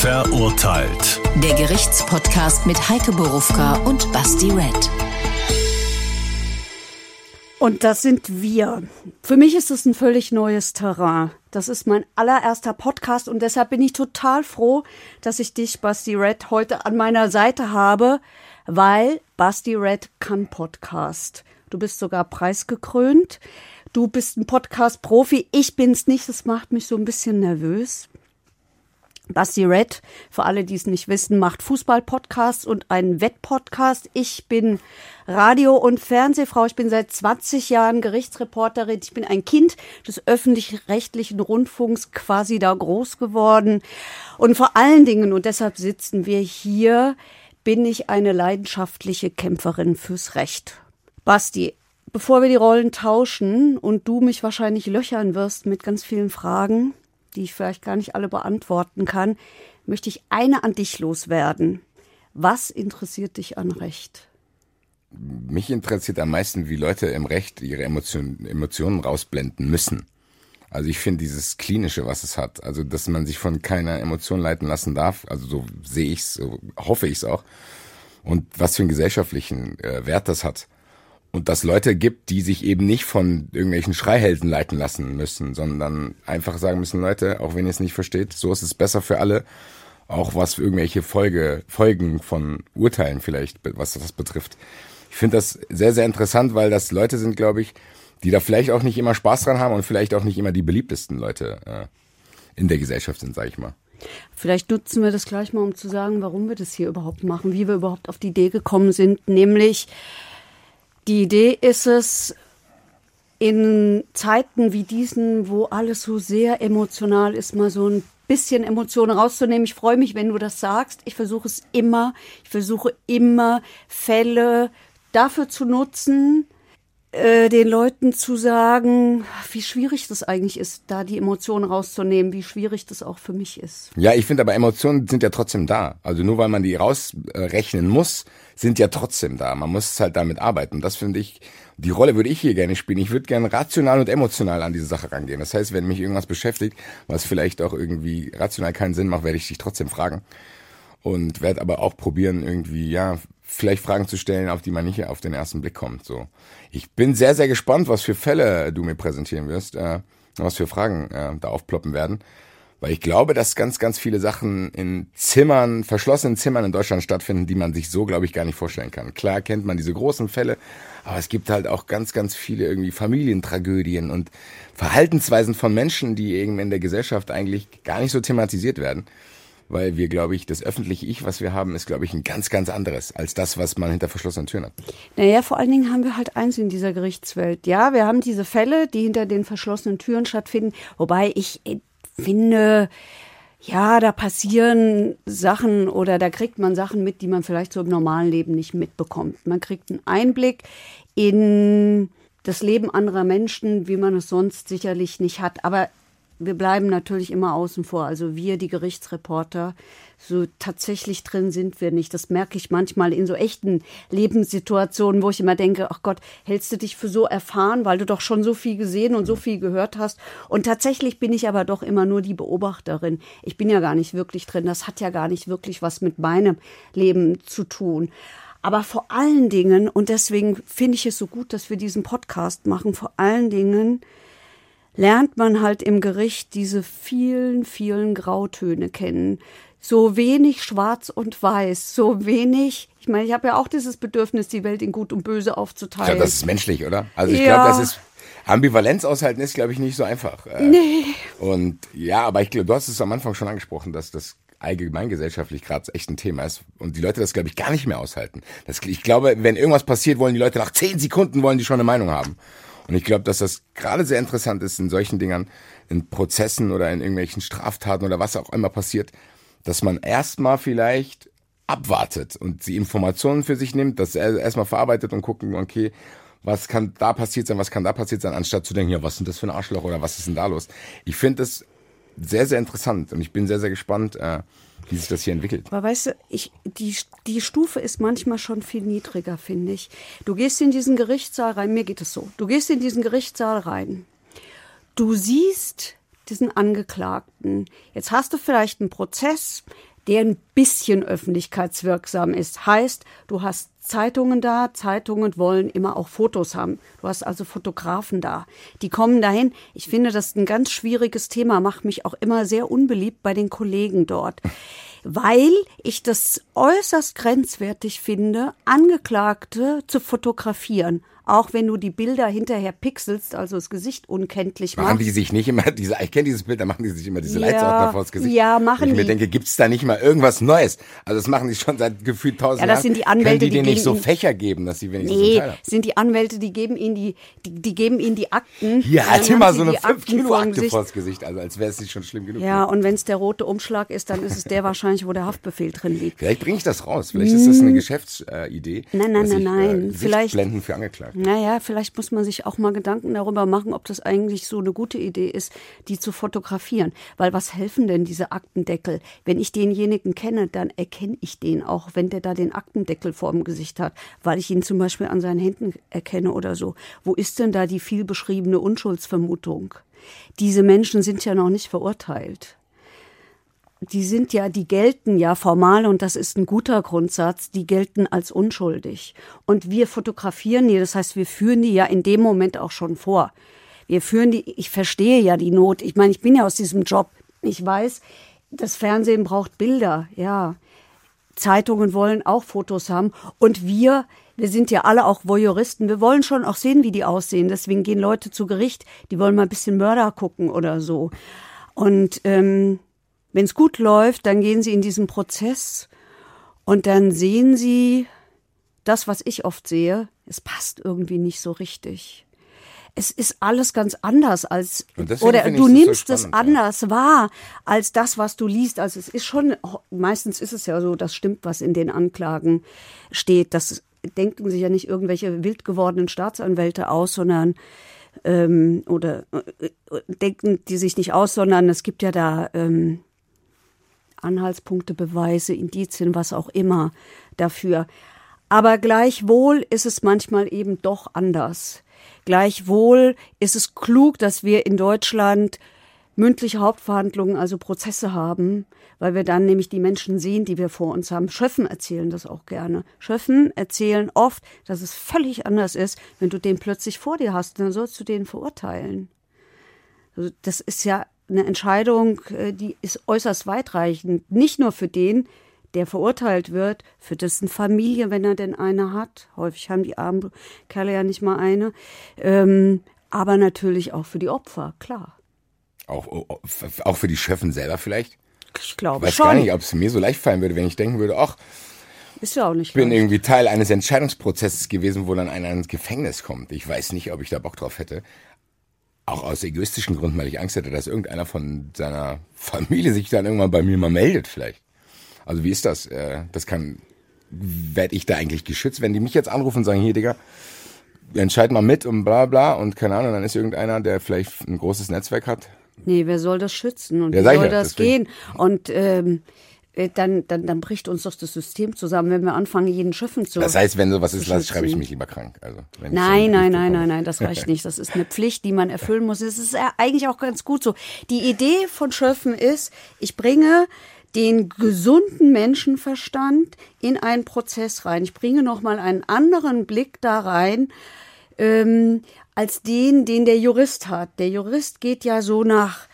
Verurteilt. Der Gerichtspodcast mit Heike Borufka und Basti Red. Und das sind wir. Für mich ist es ein völlig neues Terrain. Das ist mein allererster Podcast und deshalb bin ich total froh, dass ich dich, Basti Red, heute an meiner Seite habe, weil Basti Red kann Podcast. Du bist sogar preisgekrönt. Du bist ein Podcast-Profi. Ich bin's nicht. Das macht mich so ein bisschen nervös. Basti Red, für alle, die es nicht wissen, macht Fußball-Podcasts und einen Wett-Podcast. Ich bin Radio- und Fernsehfrau. Ich bin seit 20 Jahren Gerichtsreporterin. Ich bin ein Kind des öffentlich-rechtlichen Rundfunks quasi da groß geworden. Und vor allen Dingen, und deshalb sitzen wir hier, bin ich eine leidenschaftliche Kämpferin fürs Recht. Basti, bevor wir die Rollen tauschen und du mich wahrscheinlich löchern wirst mit ganz vielen Fragen, die ich vielleicht gar nicht alle beantworten kann, möchte ich eine an dich loswerden. Was interessiert dich an Recht? Mich interessiert am meisten, wie Leute im Recht ihre Emotionen, Emotionen rausblenden müssen. Also ich finde dieses Klinische, was es hat, also dass man sich von keiner Emotion leiten lassen darf, also so sehe ich es, so hoffe ich es auch. Und was für einen gesellschaftlichen äh, Wert das hat und dass Leute gibt, die sich eben nicht von irgendwelchen Schreihelden leiten lassen müssen, sondern einfach sagen müssen, Leute, auch wenn ihr es nicht versteht, so ist es besser für alle, auch was für irgendwelche Folge, Folgen von Urteilen vielleicht, was das betrifft. Ich finde das sehr, sehr interessant, weil das Leute sind, glaube ich, die da vielleicht auch nicht immer Spaß dran haben und vielleicht auch nicht immer die beliebtesten Leute äh, in der Gesellschaft sind, sage ich mal. Vielleicht nutzen wir das gleich mal, um zu sagen, warum wir das hier überhaupt machen, wie wir überhaupt auf die Idee gekommen sind, nämlich die Idee ist es, in Zeiten wie diesen, wo alles so sehr emotional ist, mal so ein bisschen Emotionen rauszunehmen. Ich freue mich, wenn du das sagst. Ich versuche es immer. Ich versuche immer Fälle dafür zu nutzen, äh, den Leuten zu sagen, wie schwierig das eigentlich ist, da die Emotionen rauszunehmen, wie schwierig das auch für mich ist. Ja, ich finde aber Emotionen sind ja trotzdem da. Also nur weil man die rausrechnen muss, sind ja trotzdem da. Man muss halt damit arbeiten. Das finde ich, die Rolle würde ich hier gerne spielen. Ich würde gerne rational und emotional an diese Sache rangehen. Das heißt, wenn mich irgendwas beschäftigt, was vielleicht auch irgendwie rational keinen Sinn macht, werde ich dich trotzdem fragen. Und werde aber auch probieren, irgendwie, ja, vielleicht Fragen zu stellen, auf die man nicht auf den ersten Blick kommt. So, ich bin sehr, sehr gespannt, was für Fälle du mir präsentieren wirst, äh, was für Fragen äh, da aufploppen werden, weil ich glaube, dass ganz, ganz viele Sachen in Zimmern, verschlossenen Zimmern in Deutschland stattfinden, die man sich so, glaube ich, gar nicht vorstellen kann. Klar kennt man diese großen Fälle, aber es gibt halt auch ganz, ganz viele irgendwie Familientragödien und Verhaltensweisen von Menschen, die irgendwie in der Gesellschaft eigentlich gar nicht so thematisiert werden weil wir, glaube ich, das öffentliche Ich, was wir haben, ist, glaube ich, ein ganz, ganz anderes als das, was man hinter verschlossenen Türen hat. Naja, vor allen Dingen haben wir halt eins in dieser Gerichtswelt. Ja, wir haben diese Fälle, die hinter den verschlossenen Türen stattfinden, wobei ich finde, ja, da passieren Sachen oder da kriegt man Sachen mit, die man vielleicht so im normalen Leben nicht mitbekommt. Man kriegt einen Einblick in das Leben anderer Menschen, wie man es sonst sicherlich nicht hat. Aber wir bleiben natürlich immer außen vor. Also wir, die Gerichtsreporter, so tatsächlich drin sind wir nicht. Das merke ich manchmal in so echten Lebenssituationen, wo ich immer denke, ach Gott, hältst du dich für so erfahren, weil du doch schon so viel gesehen und so viel gehört hast. Und tatsächlich bin ich aber doch immer nur die Beobachterin. Ich bin ja gar nicht wirklich drin. Das hat ja gar nicht wirklich was mit meinem Leben zu tun. Aber vor allen Dingen, und deswegen finde ich es so gut, dass wir diesen Podcast machen, vor allen Dingen, lernt man halt im Gericht diese vielen, vielen Grautöne kennen. So wenig schwarz und weiß, so wenig. Ich meine, ich habe ja auch dieses Bedürfnis, die Welt in gut und böse aufzuteilen. Ich glaube, das ist menschlich, oder? Also ich ja. glaube, das ist Ambivalenz aushalten ist, glaube ich, nicht so einfach. Äh, nee. Und ja, aber ich glaube, du hast es am Anfang schon angesprochen, dass das allgemeingesellschaftlich gerade echt ein Thema ist und die Leute das, glaube ich, gar nicht mehr aushalten. Das, ich glaube, wenn irgendwas passiert, wollen die Leute nach zehn Sekunden wollen die schon eine Meinung haben. Und ich glaube, dass das gerade sehr interessant ist in solchen Dingern, in Prozessen oder in irgendwelchen Straftaten oder was auch immer passiert, dass man erstmal vielleicht abwartet und die Informationen für sich nimmt, das erstmal verarbeitet und gucken, okay, was kann da passiert sein, was kann da passiert sein, anstatt zu denken, ja, was sind das für ein Arschloch oder was ist denn da los? Ich finde das sehr, sehr interessant und ich bin sehr, sehr gespannt, äh, wie sich das hier entwickelt. Aber weißt du, ich, die, die Stufe ist manchmal schon viel niedriger, finde ich. Du gehst in diesen Gerichtssaal rein, mir geht es so. Du gehst in diesen Gerichtssaal rein. Du siehst diesen Angeklagten. Jetzt hast du vielleicht einen Prozess, der ein bisschen öffentlichkeitswirksam ist. Heißt, du hast Zeitungen da, Zeitungen wollen immer auch Fotos haben. Du hast also Fotografen da. Die kommen dahin. Ich finde das ein ganz schwieriges Thema, macht mich auch immer sehr unbeliebt bei den Kollegen dort. Weil ich das äußerst grenzwertig finde, Angeklagte zu fotografieren auch wenn du die Bilder hinterher pixelst, also das Gesicht unkenntlich machst. Machen die sich nicht immer, diese, ich kenne dieses Bild, da machen die sich immer diese ja, Leitsordner vors Gesicht. Ja, machen die. Ich mir denke, gibt's da nicht mal irgendwas Neues? Also das machen die schon seit gefühlt tausend Jahren. Ja, das sind die Anwälte, Können die, die denen nicht so Fächer geben, dass sie wenigstens Nee, Teil haben? sind die Anwälte, die geben ihnen die, die, die geben ihnen die Akten. Hier, Dann halt haben immer so eine die 5 Akten Kilo Akte Gesicht. vors Gesicht, also als wäre es nicht schon schlimm genug. Ja, und wenn es der rote Umschlag ist, dann ist es der wahrscheinlich, wo der Haftbefehl drin liegt. Vielleicht bringe ich das raus. Vielleicht ist das eine Geschäftsidee. Nein, nein, dass nein, ich, nein. Äh, Vielleicht- Blenden für Angeklagte. Naja, vielleicht muss man sich auch mal Gedanken darüber machen, ob das eigentlich so eine gute Idee ist, die zu fotografieren. Weil was helfen denn diese Aktendeckel? Wenn ich denjenigen kenne, dann erkenne ich den auch, wenn der da den Aktendeckel vor dem Gesicht hat, weil ich ihn zum Beispiel an seinen Händen erkenne oder so. Wo ist denn da die viel beschriebene Unschuldsvermutung? Diese Menschen sind ja noch nicht verurteilt die sind ja, die gelten ja formal und das ist ein guter Grundsatz, die gelten als unschuldig. Und wir fotografieren die, das heißt, wir führen die ja in dem Moment auch schon vor. Wir führen die, ich verstehe ja die Not. Ich meine, ich bin ja aus diesem Job. Ich weiß, das Fernsehen braucht Bilder, ja. Zeitungen wollen auch Fotos haben. Und wir, wir sind ja alle auch Voyeuristen. Wir wollen schon auch sehen, wie die aussehen. Deswegen gehen Leute zu Gericht, die wollen mal ein bisschen Mörder gucken oder so. Und ähm, wenn es gut läuft, dann gehen sie in diesen Prozess und dann sehen sie das, was ich oft sehe, es passt irgendwie nicht so richtig. Es ist alles ganz anders als oder du das so nimmst es spannend, ja. anders wahr als das, was du liest. Also es ist schon meistens ist es ja so, das stimmt, was in den Anklagen steht. Das denken sich ja nicht irgendwelche wild gewordenen Staatsanwälte aus, sondern ähm, oder äh, äh, denken die sich nicht aus, sondern es gibt ja da ähm, Anhaltspunkte, Beweise, Indizien, was auch immer dafür. Aber gleichwohl ist es manchmal eben doch anders. Gleichwohl ist es klug, dass wir in Deutschland mündliche Hauptverhandlungen, also Prozesse haben, weil wir dann nämlich die Menschen sehen, die wir vor uns haben. Schöffen erzählen das auch gerne. Schöffen erzählen oft, dass es völlig anders ist, wenn du den plötzlich vor dir hast, dann sollst du den verurteilen. Also das ist ja eine Entscheidung, äh, die ist äußerst weitreichend. Nicht nur für den, der verurteilt wird, für dessen Familie, wenn er denn eine hat. Häufig haben die armen Kerle ja nicht mal eine. Ähm, aber natürlich auch für die Opfer, klar. Auch, auch für die Schöffen selber vielleicht? Ich Ich glaube weiß schon. gar nicht, ob es mir so leicht fallen würde, wenn ich denken würde, ach, Ist ja auch nicht ich bin irgendwie Teil eines Entscheidungsprozesses gewesen, wo dann einer ins Gefängnis kommt. Ich weiß nicht, ob ich da Bock drauf hätte. Auch aus egoistischen Gründen, weil ich Angst hätte, dass irgendeiner von seiner Familie sich dann irgendwann bei mir mal meldet vielleicht. Also wie ist das? Äh, Das kann, werde ich da eigentlich geschützt, wenn die mich jetzt anrufen und sagen, hier Digga, entscheid mal mit und bla bla und keine Ahnung, dann ist irgendeiner, der vielleicht ein großes Netzwerk hat. Nee, wer soll das schützen und Ja, wie soll ja, das deswegen. gehen? Und ähm, äh, dann, dann, dann bricht uns doch das System zusammen, wenn wir anfangen, jeden Schöffen zu. Das heißt, wenn sowas ist, zu lass, schreibe ich mich lieber krank. Also, Nein, nein, nein, nein, nein, das reicht nicht. Das ist eine Pflicht, die man erfüllen muss. Es ist eigentlich auch ganz gut so. Die Idee von Schöpfen ist, ich bringe den gesunden Menschenverstand in einen Prozess rein. Ich bringe nochmal einen anderen Blick da rein, ähm, als den, den der Jurist hat. Der Jurist geht ja so nach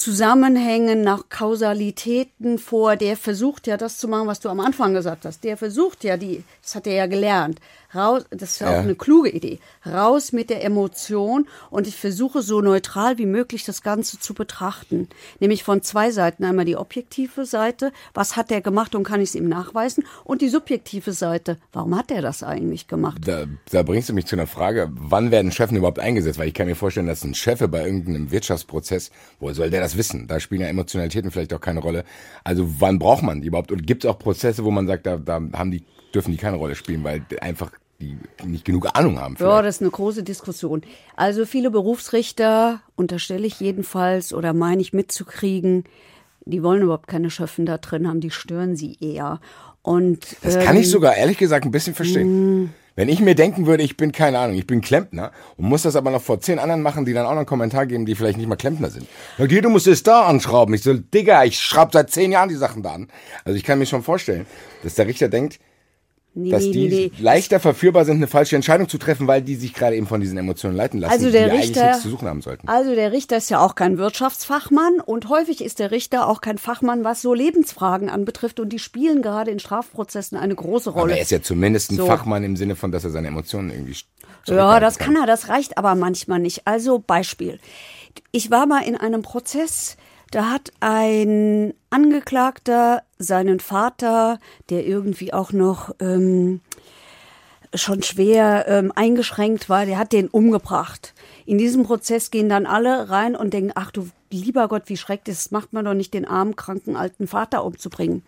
Zusammenhängen, nach Kausalitäten vor. Der versucht ja das zu machen, was du am Anfang gesagt hast. Der versucht ja die, das hat er ja gelernt. Raus, das ist ja auch eine kluge Idee. Raus mit der Emotion und ich versuche so neutral wie möglich das Ganze zu betrachten. Nämlich von zwei Seiten. Einmal die objektive Seite. Was hat er gemacht und kann ich es ihm nachweisen? Und die subjektive Seite. Warum hat er das eigentlich gemacht? Da, da bringst du mich zu einer Frage, wann werden Chefen überhaupt eingesetzt? Weil ich kann mir vorstellen, dass ein Chef bei irgendeinem Wirtschaftsprozess, woher soll der das wissen? Da spielen ja Emotionalitäten vielleicht auch keine Rolle. Also wann braucht man die überhaupt? Und gibt es auch Prozesse, wo man sagt, da, da haben die, dürfen die keine Rolle spielen, weil einfach die nicht genug Ahnung haben? Ja, vielleicht? das ist eine große Diskussion. Also viele Berufsrichter, unterstelle ich jedenfalls oder meine ich mitzukriegen, die wollen überhaupt keine Schöffen da drin haben, die stören sie eher. Und Das ähm, kann ich sogar ehrlich gesagt ein bisschen verstehen. Wenn ich mir denken würde, ich bin keine Ahnung, ich bin Klempner und muss das aber noch vor zehn anderen machen, die dann auch noch einen Kommentar geben, die vielleicht nicht mal Klempner sind. Na, okay, du musst es da anschrauben. Ich so, Digga, ich schraube seit zehn Jahren die Sachen da an. Also ich kann mir schon vorstellen, dass der Richter denkt, Nee, dass nee, die nee. leichter verführbar sind, eine falsche Entscheidung zu treffen, weil die sich gerade eben von diesen Emotionen leiten lassen, Also die der eigentlich Richter, nichts zu suchen haben sollten. also der Richter ist ja auch kein Wirtschaftsfachmann und häufig ist der Richter auch kein Fachmann, was so Lebensfragen anbetrifft und die spielen gerade in Strafprozessen eine große Aber Rolle. er ist ja zumindest ein So. Fachmann im Sinne von, dass er seine Emotionen irgendwie Ja, das kann er, das reicht aber manchmal nicht. Also Beispiel. Ich war mal in einem Prozess, da hat ein Angeklagter seinen Vater, der irgendwie auch noch ähm, schon schwer ähm, eingeschränkt war, der hat den umgebracht. In diesem Prozess gehen dann alle rein und denken, ach du lieber Gott, wie schrecklich, das macht man doch nicht, den armen, kranken, alten Vater umzubringen.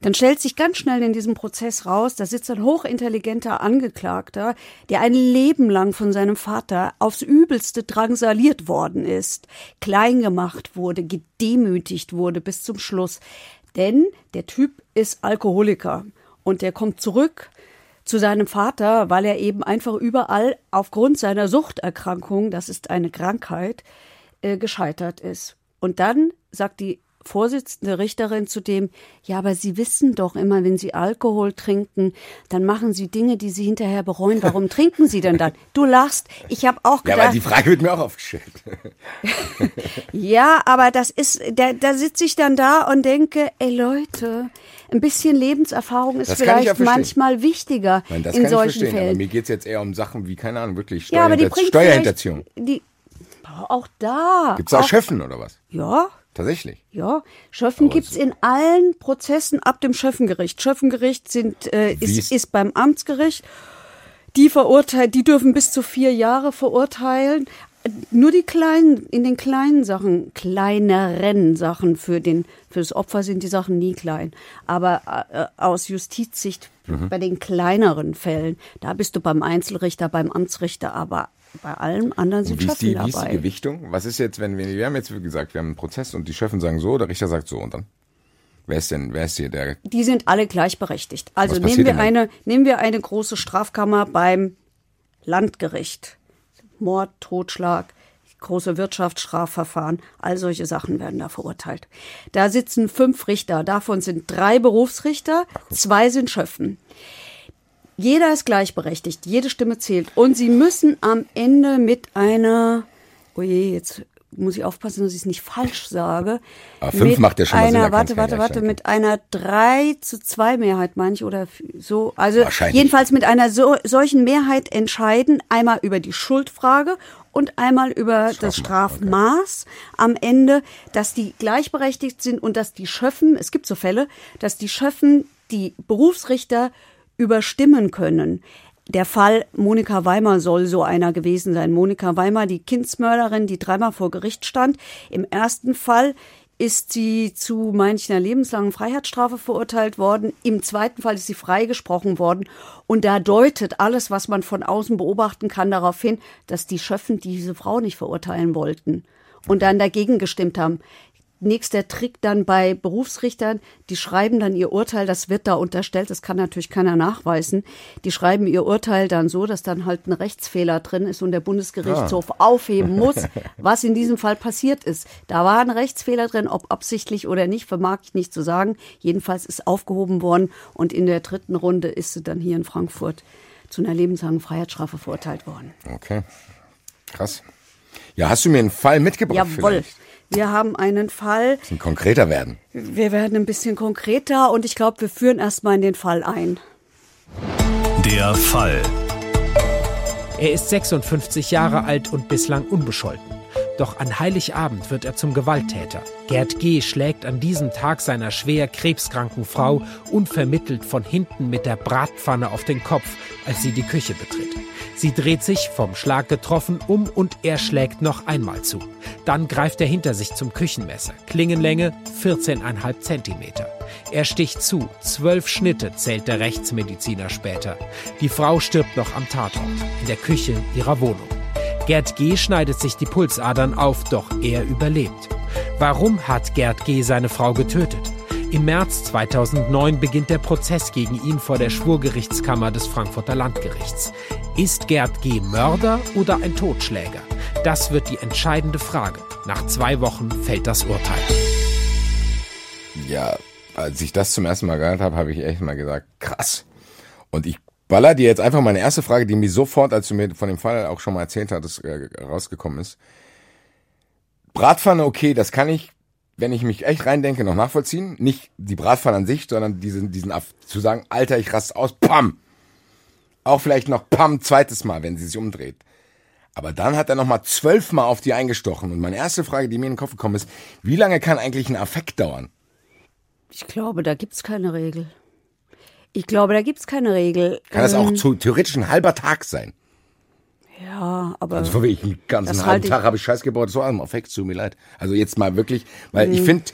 Dann stellt sich ganz schnell in diesem Prozess raus, da sitzt ein hochintelligenter Angeklagter, der ein Leben lang von seinem Vater aufs Übelste drangsaliert worden ist, klein gemacht wurde, gedemütigt wurde bis zum Schluss. Denn der Typ ist Alkoholiker und der kommt zurück zu seinem Vater, weil er eben einfach überall aufgrund seiner Suchterkrankung, das ist eine Krankheit, äh, gescheitert ist. Und dann sagt die Vorsitzende Richterin zu dem, ja, aber Sie wissen doch immer, wenn Sie Alkohol trinken, dann machen Sie Dinge, die Sie hinterher bereuen. Warum trinken Sie denn dann? Du lachst. Ich habe auch Ja, gedacht, aber die Frage wird mir auch aufgestellt. ja, aber das ist, da, da sitze ich dann da und denke, ey Leute, ein bisschen Lebenserfahrung ist Das ich ja vielleicht verstehen. manchmal wichtiger Nein, das in kann ich solchen verstehen, aber Fällen. mir geht's jetzt eher um Sachen wie, keine Ahnung, wirklich Ja, aber die Steuerhinterziehung. vielleicht Auch da. Gibt's da auch Schöffen oder was? Ja, Tatsächlich. ja. Schöffen gibt's so- in allen Prozessen ab dem Schöffengericht. Schöffengericht sind, äh, ist- ist, beim Amtsgericht. Die verurteilt, die dürfen bis zu vier Jahre verurteilen. Nur die kleinen, in den kleinen Sachen, kleineren Sachen für den, fürs Opfer sind die Sachen nie klein. Aber äh, aus Justizsicht Mhm. bei den kleineren Fällen, da bist du beim Einzelrichter, beim Amtsrichter, aber bei allem anderen sind Wie ist, Schöffen die, wie ist die dabei. Gewichtung? Was ist jetzt, wenn wir, wir haben jetzt wie gesagt, wir haben einen Prozess und die Schöffen sagen so, der Richter sagt so und dann? Wer ist denn, wer ist hier der? die sind alle gleichberechtigt. Also nehmen wir eine, nehmen wir eine große Strafkammer beim Landgericht. Mord, Totschlag, große Wirtschaftsstrafverfahren, all solche Sachen werden da verurteilt. Da sitzen fünf Richter, davon sind drei Berufsrichter, zwei sind Schöffen. Jeder ist gleichberechtigt, jede Stimme zählt. Und sie müssen am Ende mit einer, oh je, jetzt muss ich aufpassen, dass ich es nicht falsch sage. Aber fünf mit macht ja schon mal Sinn, einer, kann's warte, warte, warte, mit einer 3 zu 2 Mehrheit, meine ich, oder so. Also Wahrscheinlich. jedenfalls mit einer so, solchen Mehrheit entscheiden, einmal über die Schuldfrage und einmal über das Strafmaß am Ende, dass die gleichberechtigt sind und dass die Schöffen, es gibt so Fälle, dass die Schöffen die Berufsrichter überstimmen können. Der Fall Monika Weimer soll so einer gewesen sein. Monika Weimer, die Kindsmörderin, die dreimal vor Gericht stand. Im ersten Fall ist sie zu, einer lebenslangen Freiheitsstrafe verurteilt worden. Im zweiten Fall ist sie freigesprochen worden. Und da deutet alles, was man von außen beobachten kann, darauf hin, dass die Schöffen diese Frau nicht verurteilen wollten und dann dagegen gestimmt haben. Nächster Trick dann bei Berufsrichtern, die schreiben dann ihr Urteil, das wird da unterstellt, das kann natürlich keiner nachweisen. Die schreiben ihr Urteil dann so, dass dann halt ein Rechtsfehler drin ist und der Bundesgerichtshof aufheben muss, was in diesem Fall passiert ist. Da war ein Rechtsfehler drin, ob absichtlich oder nicht, vermag ich nicht zu sagen. Jedenfalls ist aufgehoben worden und in der dritten Runde ist sie dann hier in Frankfurt zu einer lebenslangen Freiheitsstrafe verurteilt worden. Okay. Krass. Ja, hast du mir einen Fall mitgebracht? Jawohl. Vielleicht? Wir haben einen Fall, Bisschen konkreter werden. Wir werden ein bisschen konkreter und ich glaube, wir führen erstmal in den Fall ein. Der Fall. Er ist 56 Jahre alt und bislang unbescholten. Doch an Heiligabend wird er zum Gewalttäter. Gerd G. schlägt an diesem Tag seiner schwer krebskranken Frau unvermittelt von hinten mit der Bratpfanne auf den Kopf, als sie die Küche betritt. Sie dreht sich, vom Schlag getroffen, um und er schlägt noch einmal zu. Dann greift er hinter sich zum Küchenmesser. Klingenlänge 14,5 Zentimeter. Er sticht zu. Zwölf Schnitte zählt der Rechtsmediziner später. Die Frau stirbt noch am Tatort, in der Küche ihrer Wohnung. Gerd G. schneidet sich die Pulsadern auf, doch er überlebt. Warum hat Gerd G. seine Frau getötet? Im März 2009 beginnt der Prozess gegen ihn vor der Schwurgerichtskammer des Frankfurter Landgerichts. Ist Gerd G. Mörder oder ein Totschläger? Das wird die entscheidende Frage. Nach zwei Wochen fällt das Urteil. Ja, als ich das zum ersten Mal gehört habe, habe ich echt mal gesagt, krass. Und ich baller dir jetzt einfach meine erste Frage, die mir sofort, als du mir von dem Fall auch schon mal erzählt hattest, äh, rausgekommen ist. Bratpfanne, okay, das kann ich, wenn ich mich echt reindenke, noch nachvollziehen. Nicht die Bratpfanne an sich, sondern diesen, diesen zu sagen, Alter, ich raste aus, pam. Auch vielleicht noch pam, zweites Mal, wenn sie sich umdreht. Aber dann hat er nochmal zwölfmal auf die eingestochen. Und meine erste Frage, die mir in den Kopf gekommen ist, wie lange kann eigentlich ein Affekt dauern? Ich glaube, da gibt's keine Regel. Ich glaube, da gibt's keine Regel. Kann das auch zu, theoretisch ein halber Tag sein? Ja, aber. Also wirklich einen ganzen halben Tag habe ich Scheiß gebaut, so am Affekt, tut mir leid. Also jetzt mal wirklich, weil ich finde,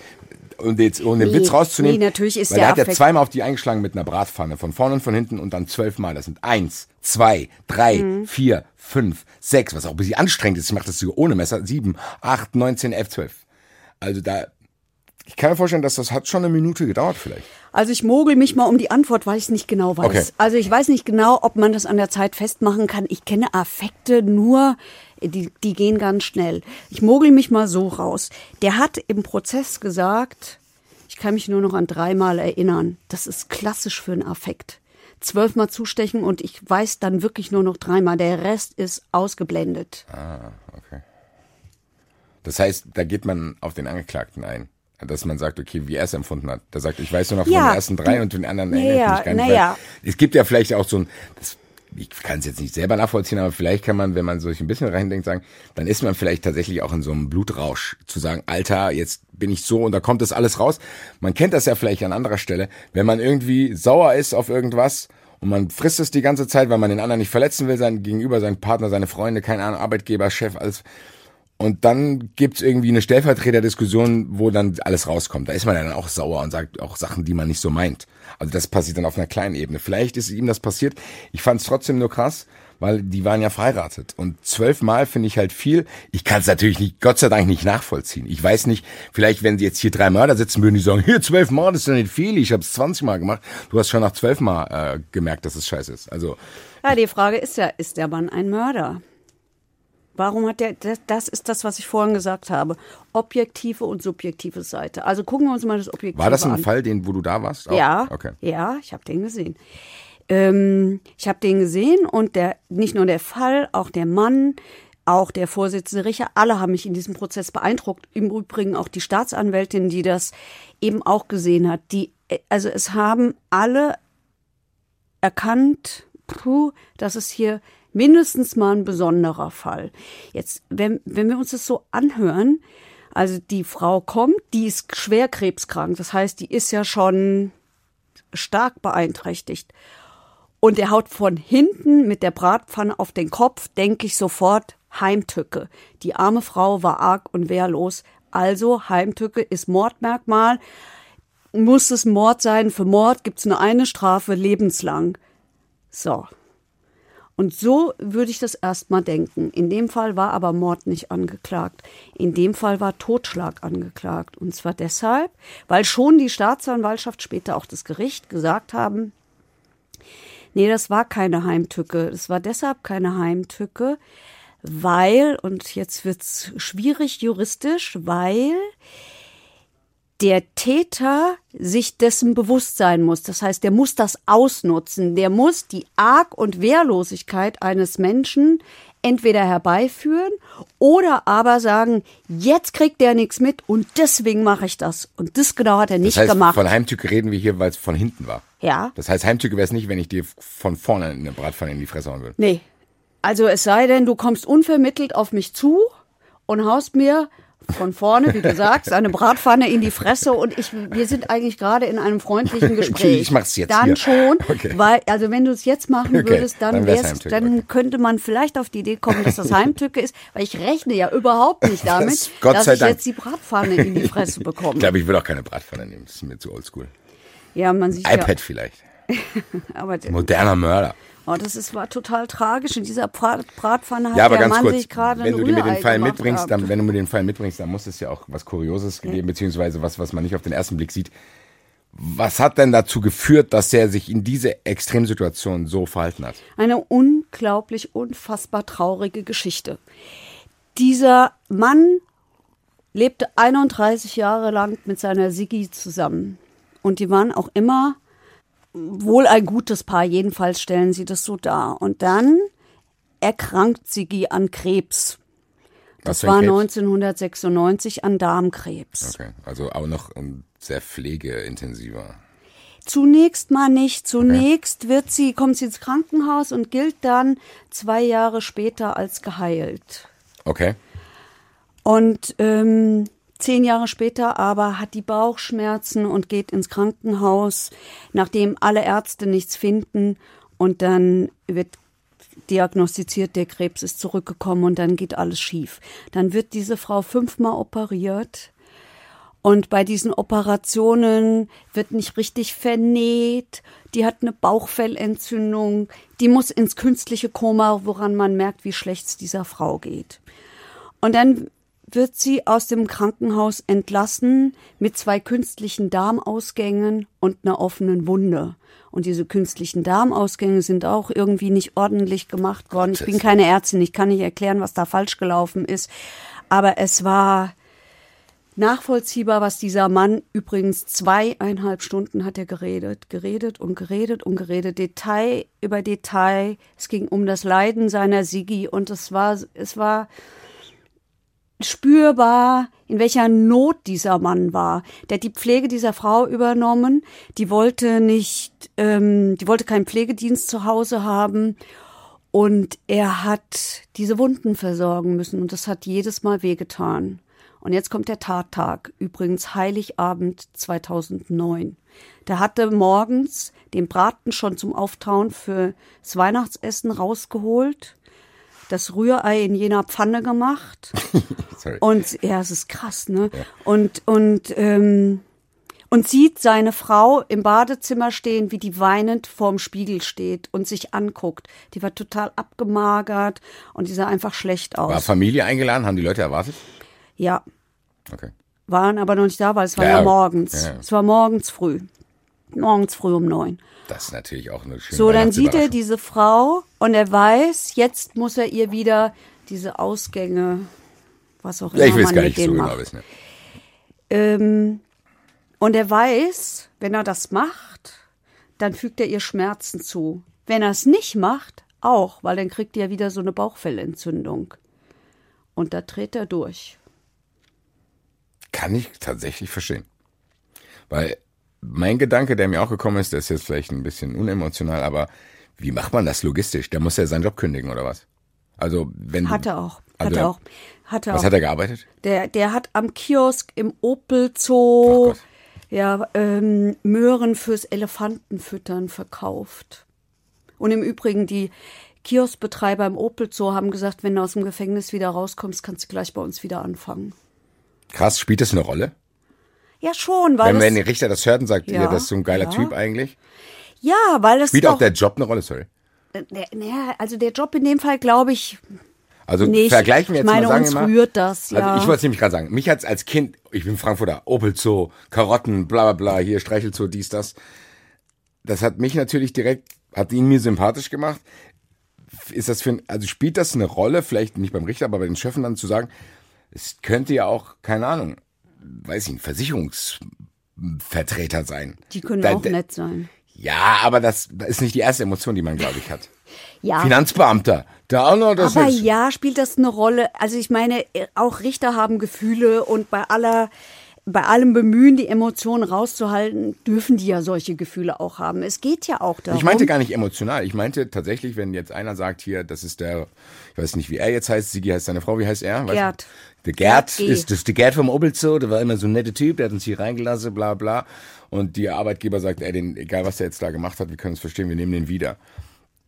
und jetzt ohne den Nee, Witz rauszunehmen, nee, natürlich ist weil der er hat ja zweimal auf die eingeschlagen mit einer Bratpfanne, von vorne und von hinten und dann zwölfmal. Das sind eins, zwei, drei, Mhm. vier, fünf, sechs, was auch ein bisschen anstrengend ist. Ich mache das sogar ohne Messer. Sieben, acht, neunzehn, elf, zwölf. Also da, ich kann mir vorstellen, dass das hat schon eine Minute gedauert vielleicht. Also ich mogel mich mal um die Antwort, weil ich es nicht genau weiß. Okay. Also ich weiß nicht genau, ob man das an der Zeit festmachen kann. Ich kenne Affekte nur, die, die gehen ganz schnell. Ich mogel mich mal so raus. Der hat im Prozess gesagt, ich kann mich nur noch an dreimal erinnern. Das ist klassisch für einen Affekt. Zwölfmal zustechen und ich weiß dann wirklich nur noch dreimal. Der Rest ist ausgeblendet. Ah, okay. Das heißt, da geht man auf den Angeklagten ein. Dass man sagt, okay, wie er es empfunden hat. Da sagt, ich weiß nur noch von Ja, den ersten drei und den anderen erinnere ja, ich mich gar nicht. ja. Es gibt ja vielleicht auch so ein, das, ich kann es jetzt nicht selber nachvollziehen, aber vielleicht kann man, wenn man sich ein bisschen reindenkt, sagen, dann ist man vielleicht tatsächlich auch in so einem Blutrausch. Zu sagen, Alter, jetzt bin ich so und da kommt das alles raus. Man kennt das ja vielleicht an anderer Stelle, wenn man irgendwie sauer ist auf irgendwas und man frisst es die ganze Zeit, weil man den anderen nicht verletzen will, sein Gegenüber, seinen Partner, seine Freunde, keine Ahnung, Arbeitgeber, Chef, alles. Und dann gibt's irgendwie eine Stellvertreterdiskussion, wo dann alles rauskommt. Da ist man dann auch sauer und sagt auch Sachen, die man nicht so meint. Also das passiert dann auf einer kleinen Ebene. Vielleicht ist ihm das passiert. Ich fand es trotzdem nur krass, weil die waren ja verheiratet. Und zwölfmal finde ich halt viel. Ich kann es natürlich nicht, Gott sei Dank nicht nachvollziehen. Ich weiß nicht, vielleicht wenn jetzt hier drei Mörder sitzen würden, die sagen, hier zwölfmal, das ist ja nicht viel, ich habe es 20 Mal gemacht. Du hast schon nach zwölfmal äh, gemerkt, dass es scheiße ist. Also Ja, die Frage ist ja, ist der Mann ein Mörder? Warum hat der, das, das ist das, was ich vorhin gesagt habe. Objektive und subjektive Seite. Also gucken wir uns mal das Objektive war das ein an. Fall, den, wo du da warst? Auch? Ja, Okay. ja, ich habe den gesehen. Ähm, ich habe den gesehen und der nicht nur der Fall, auch der Mann, auch der Vorsitzende Richter, alle haben mich in diesem Prozess beeindruckt. Im Übrigen auch die Staatsanwältin, die das eben auch gesehen hat. Die, also es haben alle erkannt, puh, dass es hier mindestens mal ein besonderer Fall. Jetzt, wenn, wenn wir uns das so anhören, also die Frau kommt, die ist schwer krebskrank, das heißt, die ist ja schon stark beeinträchtigt. Und er haut von hinten mit der Bratpfanne auf den Kopf, denke ich sofort, Heimtücke. Die arme Frau war arg und wehrlos. Also Heimtücke ist Mordmerkmal. Muss es Mord sein? Für Mord gibt es nur eine Strafe, lebenslang. So. Und so würde ich das erstmal denken. In dem Fall war aber Mord nicht angeklagt. In dem Fall war Totschlag angeklagt. Und zwar deshalb, weil schon die Staatsanwaltschaft, später auch das Gericht gesagt haben, nee, das war keine Heimtücke. Das war deshalb keine Heimtücke, weil, und jetzt wird's schwierig juristisch, weil der Täter sich dessen bewusst sein muss. Das heißt, der muss das ausnutzen. Der muss die Arg- und Wehrlosigkeit eines Menschen entweder herbeiführen oder aber sagen, jetzt kriegt der nichts mit und deswegen mache ich das. Und das genau hat er nicht das heißt, gemacht. von Heimtücke reden wir hier, weil es von hinten war. Ja. Das heißt, Heimtücke wäre es nicht, wenn ich dir von vorne eine Bratpfanne in die Fresse hauen würde. Nee. Also es sei denn, du kommst unvermittelt auf mich zu und haust mir von vorne, wie du sagst, eine Bratpfanne in die Fresse und ich, wir sind eigentlich gerade in einem freundlichen Gespräch. ich mach's jetzt Dann hier. schon, Okay. weil, also wenn du es jetzt machen Okay, würdest, dann, dann wär's wär's, dann okay. könnte man vielleicht auf die Idee kommen, dass das Heimtücke ist, weil ich rechne ja überhaupt nicht damit, Das- dass ich Dank. jetzt die Bratpfanne in die Fresse bekomme. Ich glaube, ich würde auch keine Bratpfanne nehmen. Das ist mir zu oldschool. ja, man sieht iPad vielleicht. ja, aber Moderner Mörder. Oh, das ist, war total tragisch. In dieser Brat, Bratpfanne hat Ja, aber der ganz Mann kurz, sich gerade wenn du mir den Fall mitbringst, dann, wenn du mir den Fall mitbringst, dann muss es ja auch was Kurioses geben, beziehungsweise was, was man nicht auf den ersten Blick sieht. Was hat denn dazu geführt, dass er sich in diese Extremsituation so verhalten hat? Eine unglaublich, unfassbar traurige Geschichte. Dieser Mann lebte 31 Jahre lang mit seiner Siggi zusammen. Und die waren auch immer wohl ein gutes Paar, jedenfalls stellen sie das so dar. Und dann erkrankt Siggi an Krebs. Das war Krebs? 1996 an Darmkrebs. Okay, also auch noch sehr pflegeintensiver. Zunächst mal nicht. Zunächst okay. wird sie, kommt sie ins Krankenhaus und gilt dann zwei Jahre später als geheilt. Okay. Und ähm, zehn Jahre später aber hat die Bauchschmerzen und geht ins Krankenhaus, nachdem alle Ärzte nichts finden. Und dann wird diagnostiziert, der Krebs ist zurückgekommen und dann geht alles schief. Dann wird diese Frau fünfmal operiert. Und bei diesen Operationen wird nicht richtig vernäht. Die hat eine Bauchfellentzündung. Die muss ins künstliche Koma, woran man merkt, wie schlecht es dieser Frau geht. Und dann wird sie aus dem Krankenhaus entlassen mit zwei künstlichen Darmausgängen und einer offenen Wunde. Und diese künstlichen Darmausgänge sind auch irgendwie nicht ordentlich gemacht worden. Ich bin keine Ärztin, ich kann nicht erklären, was da falsch gelaufen ist. Aber es war nachvollziehbar, was dieser Mann übrigens zweieinhalb Stunden hat er geredet, geredet und geredet und geredet, Detail über Detail. Es ging um das Leiden seiner Sigi und es war, es war, spürbar, in welcher Not dieser Mann war. Der hat die Pflege dieser Frau übernommen. Die wollte nicht, ähm, die wollte keinen Pflegedienst zu Hause haben. Und er hat diese Wunden versorgen müssen. Und das hat jedes Mal wehgetan. Und jetzt kommt der Tattag, übrigens Heiligabend 2009. Der hatte morgens den Braten schon zum Auftauen fürs Weihnachtsessen rausgeholt das Rührei in jener Pfanne gemacht. und ja, es ist krass, ne? Ja. Und und ähm, und sieht seine Frau im Badezimmer stehen, wie die weinend vorm Spiegel steht und sich anguckt. Die war total abgemagert und die sah einfach schlecht aus. War Familie eingeladen? Haben die Leute erwartet? Ja. Okay. Waren aber noch nicht da, weil es war ja, ja morgens. Ja. Es war morgens früh. Morgens früh um neun. Das ist natürlich auch eine schöne So, dann sieht er diese Frau und er weiß, jetzt muss er ihr wieder diese Ausgänge, was auch immer ja, ich will man gar nicht so genau wissen. Ähm, und er weiß, wenn er das macht, dann fügt er ihr Schmerzen zu. Wenn er es nicht macht, auch, weil dann kriegt er wieder so eine Bauchfellentzündung. Und da dreht er durch. Kann ich tatsächlich verstehen. Weil mein Gedanke, der mir auch gekommen ist, der ist jetzt vielleicht ein bisschen unemotional, aber wie macht man das logistisch? Der muss ja seinen Job kündigen oder was? Also wenn hat er auch, also, hat er auch, hat er was auch. hat er gearbeitet? Der der hat am Kiosk im Opel Zoo ja ähm, Möhren fürs Elefantenfüttern verkauft. Und im Übrigen die Kioskbetreiber im Opel Zoo haben gesagt, wenn du aus dem Gefängnis wieder rauskommst, kannst du gleich bei uns wieder anfangen. Krass, spielt das eine Rolle? Ja, schon, weil. Wenn, wenn der Richter das hört und sagt, ja, ihr, das ist so ein geiler ja. Typ eigentlich. Ja, weil das. Spielt auch der Job eine Rolle, sorry. Naja, also der Job in dem Fall, glaube ich. Also nicht. vergleichen wir jetzt ich meine, mal, sagen uns wir mal, rührt das, ja. Also ich wollte es nämlich gerade sagen, mich hat's als Kind, ich bin Frankfurter, Opel Zoo, Karotten, bla bla bla, hier Streichelzoo, dies, das. Das hat mich natürlich direkt, hat ihn mir sympathisch gemacht. Ist das für, also spielt das eine Rolle, vielleicht nicht beim Richter, aber bei den Chefen dann zu sagen, es könnte ja auch, keine Ahnung, weiß ich, ein Versicherungsvertreter sein. Die können da, auch nett sein. Ja, aber das ist nicht die erste Emotion, die man, glaube ich, hat. Ja. Finanzbeamter, da auch noch das Aber ist. ja, spielt das eine Rolle. Also ich meine, auch Richter haben Gefühle und bei aller bei allem Bemühen, die Emotionen rauszuhalten, dürfen die ja solche Gefühle auch haben. Es geht ja auch darum. Ich meinte gar nicht emotional. Ich meinte tatsächlich, wenn jetzt einer sagt hier, das ist der, ich weiß nicht, wie er jetzt heißt, Sigi heißt seine Frau, wie heißt er? Gerd. Der Gerd, Gerd ist, das der Gerd vom Obelzo, der war immer so ein netter Typ, der hat uns hier reingelassen, bla bla. Und die Arbeitgeber sagt, ey, den, egal was der jetzt da gemacht hat, wir können es verstehen, wir nehmen den wieder.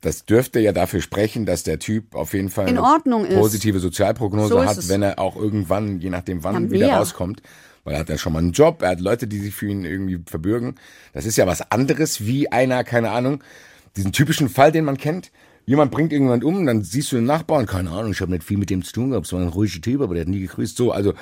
Das dürfte ja dafür sprechen, dass der Typ auf jeden Fall in Ordnung eine positive Sozialprognose so hat, wenn er auch irgendwann, je nachdem wann, wieder rauskommt weil er hat ja schon mal einen Job, er hat Leute, die sich für ihn irgendwie verbürgen. Das ist ja was anderes wie einer, keine Ahnung, diesen typischen Fall, den man kennt. Jemand bringt irgendjemand um, dann siehst du den Nachbarn, keine Ahnung, ich habe nicht viel mit dem zu tun gehabt, es war ein ruhiger Typ, aber der hat nie gegrüßt. So, also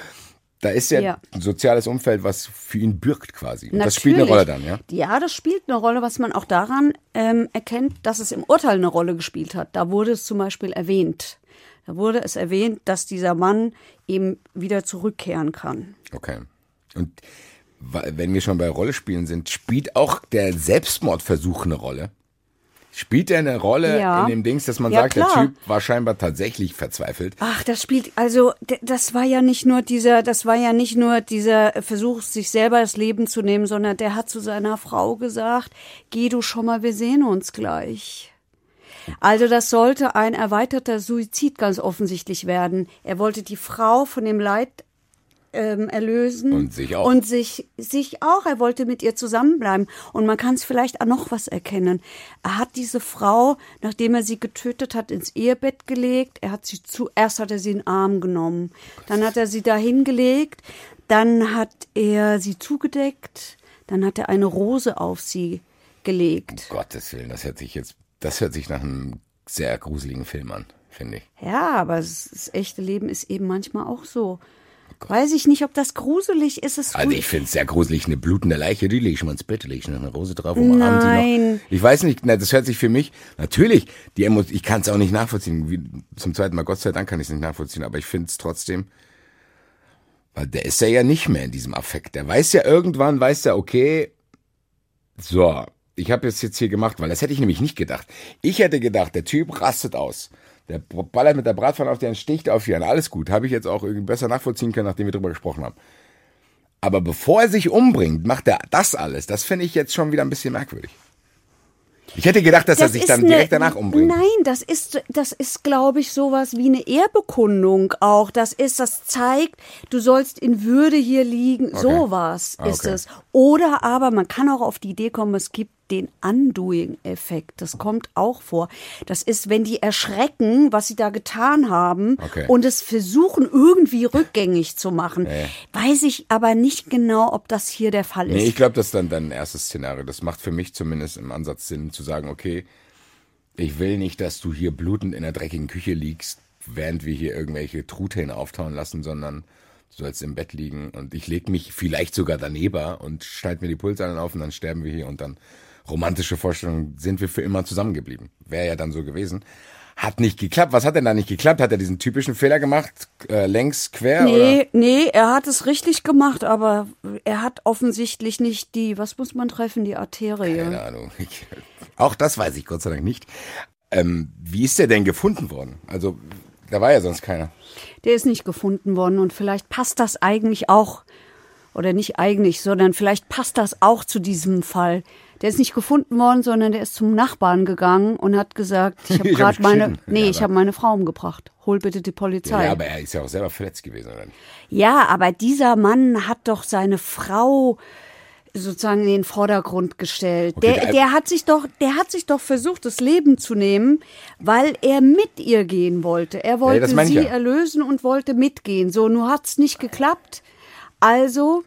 da ist ja, Ja. ein soziales Umfeld, was für ihn bürgt quasi. Und das spielt eine Rolle dann, ja? Ja, das spielt eine Rolle, was man auch daran ähm, erkennt, dass es im Urteil eine Rolle gespielt hat. Da wurde es zum Beispiel erwähnt. Da wurde es erwähnt, dass dieser Mann eben wieder zurückkehren kann. Okay. Und wenn wir schon bei Rolle spielen sind, spielt auch der Selbstmordversuch eine Rolle? Spielt er eine Rolle Ja. in dem Dings, dass man Ja, sagt, klar. der Typ war scheinbar tatsächlich verzweifelt? Ach, das spielt also das war ja nicht nur dieser, das war ja nicht nur dieser Versuch, sich selber das Leben zu nehmen, sondern der hat zu seiner Frau gesagt: "Geh du schon mal, wir sehen uns gleich." Also das sollte ein erweiterter Suizid ganz offensichtlich werden. Er wollte die Frau von dem Leid ähm, erlösen Und sich auch. und sich sich auch. Er wollte mit ihr zusammenbleiben und man kann es vielleicht auch noch was erkennen. Er hat diese Frau, nachdem er sie getötet hat, ins Ehebett gelegt. Er hat sie zuerst hat er sie in den Arm genommen, dann hat er sie da hingelegt, dann hat er sie zugedeckt, dann hat er eine Rose auf sie gelegt. Gottes Willen, das hört sich jetzt, das hört sich nach einem sehr gruseligen Film an, finde ich. Ja, aber das, das echte Leben ist eben manchmal auch so. Weiß ich nicht, ob das gruselig ist. Es Also ich finde es sehr gruselig, eine blutende Leiche, die lege ich mal ins Bett, lege ich noch eine Rose drauf, umarmt die noch. Nein. Ich weiß nicht, na, das hört sich für mich, natürlich, die Emo ich kann es auch nicht nachvollziehen, wie, zum zweiten Mal, Gott sei Dank kann ich es nicht nachvollziehen, aber ich finde es trotzdem, weil der ist ja ja nicht mehr in diesem Affekt. Der weiß ja irgendwann, weiß er, okay, so, ich habe es jetzt hier gemacht, weil das hätte ich nämlich nicht gedacht. Ich hätte gedacht, der Typ rastet aus. Der ballert mit der Bratpfanne auf den sticht auf ihn. Alles gut. Habe ich jetzt auch irgendwie besser nachvollziehen können, nachdem wir drüber gesprochen haben. Aber bevor er sich umbringt, macht er das alles. Das finde ich jetzt schon wieder ein bisschen merkwürdig. Ich hätte gedacht, dass er sich ist dann eine- direkt danach umbringt. Nein, das ist, das ist, glaube ich, sowas wie eine Ehrbekundung auch. Das ist, das zeigt, du sollst in Würde hier liegen. Sowas Ah, ist okay. es. Oder aber man kann auch auf die Idee kommen, es gibt den Undoing-Effekt. Das kommt auch vor. Das ist, wenn die erschrecken, was sie da getan haben Okay. und es versuchen, irgendwie rückgängig zu machen. Ja. Weiß ich aber nicht genau, ob das hier der Fall ist. Nee, ich glaube, das ist dann dein erstes Szenario. Das macht für mich zumindest im Ansatz Sinn, zu sagen, okay, ich will nicht, dass du hier blutend in der dreckigen Küche liegst, während wir hier irgendwelche Truthähne auftauen lassen, sondern du sollst im Bett liegen und ich leg mich vielleicht sogar daneben und schneid mir die Pulsadern auf und dann sterben wir hier und dann romantische Vorstellung, sind wir für immer zusammengeblieben. Wäre ja dann so gewesen. Hat nicht geklappt. Was hat denn da nicht geklappt? Hat er diesen typischen Fehler gemacht? Äh, längs, quer? Oder? Nee, nee, er hat es richtig gemacht, aber er hat offensichtlich nicht die, was muss man treffen, die Arterie. Keine Ahnung. Ich, auch das weiß ich Gott sei Dank nicht. Ähm, wie ist der denn gefunden worden? Also, da war ja sonst keiner. Der ist nicht gefunden worden und vielleicht passt das eigentlich auch, oder nicht eigentlich, sondern vielleicht passt das auch zu diesem Fall. Der ist nicht gefunden worden, sondern der ist zum Nachbarn gegangen und hat gesagt, ich habe hab gerade meine, nee, Ja, ich habe meine Frau umgebracht. Hol bitte die Ja, Polizei. aber er ist ja auch selber verletzt gewesen, oder nicht? Ja, aber dieser Mann hat doch seine Frau sozusagen in den Vordergrund gestellt. Okay, der, der- hat sich doch, der hat sich doch versucht, das Leben zu nehmen, weil er mit ihr gehen wollte. Er wollte meine sie ja. erlösen und wollte mitgehen. So, nun hat's nicht geklappt. Also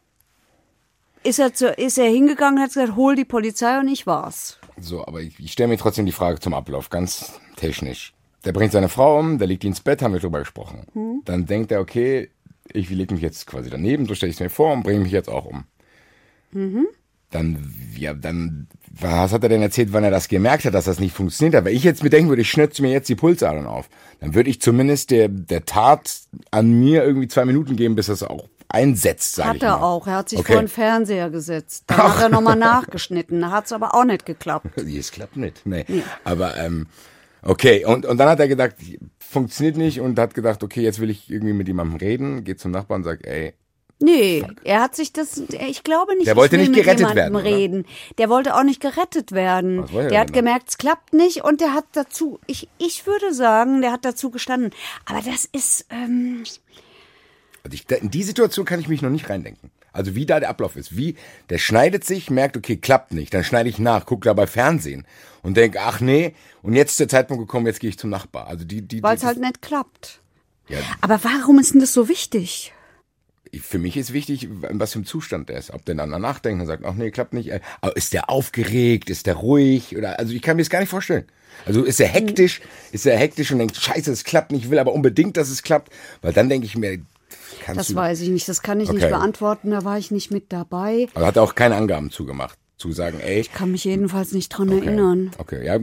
ist er, zu, ist er hingegangen und hat gesagt, hol die Polizei und ich war's. So, aber ich, ich stelle mir trotzdem die Frage zum Ablauf, ganz technisch. Der bringt seine Frau um, der legt die ins Bett, haben wir drüber gesprochen. Hm. Dann denkt er, okay, ich lege mich jetzt quasi daneben, so stelle ich es mir vor und bringe mich jetzt auch um. Mhm. Dann, ja, dann, was hat er denn erzählt, wann er das gemerkt hat, dass das nicht funktioniert hat? Weil ich jetzt mir denken würde, ich schnitze mir jetzt die Pulsadern auf. Dann würde ich zumindest der, der Tat an mir irgendwie zwei Minuten geben, bis das auch einsetzt, sag Hat er mal. auch. Er hat sich Okay. vor den Fernseher gesetzt. Dann hat er nochmal nachgeschnitten. Da hat's aber auch nicht geklappt. Es klappt nicht. Nee. Aber ähm, okay, und, und dann hat er gedacht, funktioniert nicht und hat gedacht, okay, jetzt will ich irgendwie mit jemandem reden, geht zum Nachbarn und sagt, ey, Nee, er hat sich das, ich glaube nicht, Der wollte nicht mit gerettet jemandem werden, oder? reden. Der wollte auch nicht gerettet werden. Er Der hat gemerkt, es klappt nicht und der hat dazu, ich, ich würde sagen, der hat dazu gestanden. Aber das ist, ähm, also ich, in die Situation kann ich mich noch nicht reindenken. Also wie da der Ablauf ist. Wie, der schneidet sich, merkt, okay, klappt nicht. Dann schneide ich nach, gucke dabei Fernsehen und denke, ach nee, und jetzt ist der Zeitpunkt gekommen, jetzt gehe ich zum Nachbar. Also die, die, weil es halt nicht klappt. ja, Aber warum ist denn das so wichtig? für mich ist wichtig, in was für einem Zustand der ist. Ob der dann danach denkt und sagt, ach nee, klappt nicht. Aber ist der aufgeregt? Ist der ruhig? Oder, also ich kann mir das gar nicht vorstellen. Also ist er hektisch? Ist er hektisch und denkt, scheiße, es klappt nicht, ich will aber unbedingt, dass es klappt? Weil dann denke ich mir, Kannst das weiß ich nicht. Das kann ich Okay. nicht beantworten. Da war ich nicht mit dabei. Aber hat er auch keine Angaben zugemacht, zu sagen, ey, Kann mich jedenfalls nicht dran Okay. erinnern. Okay, ja,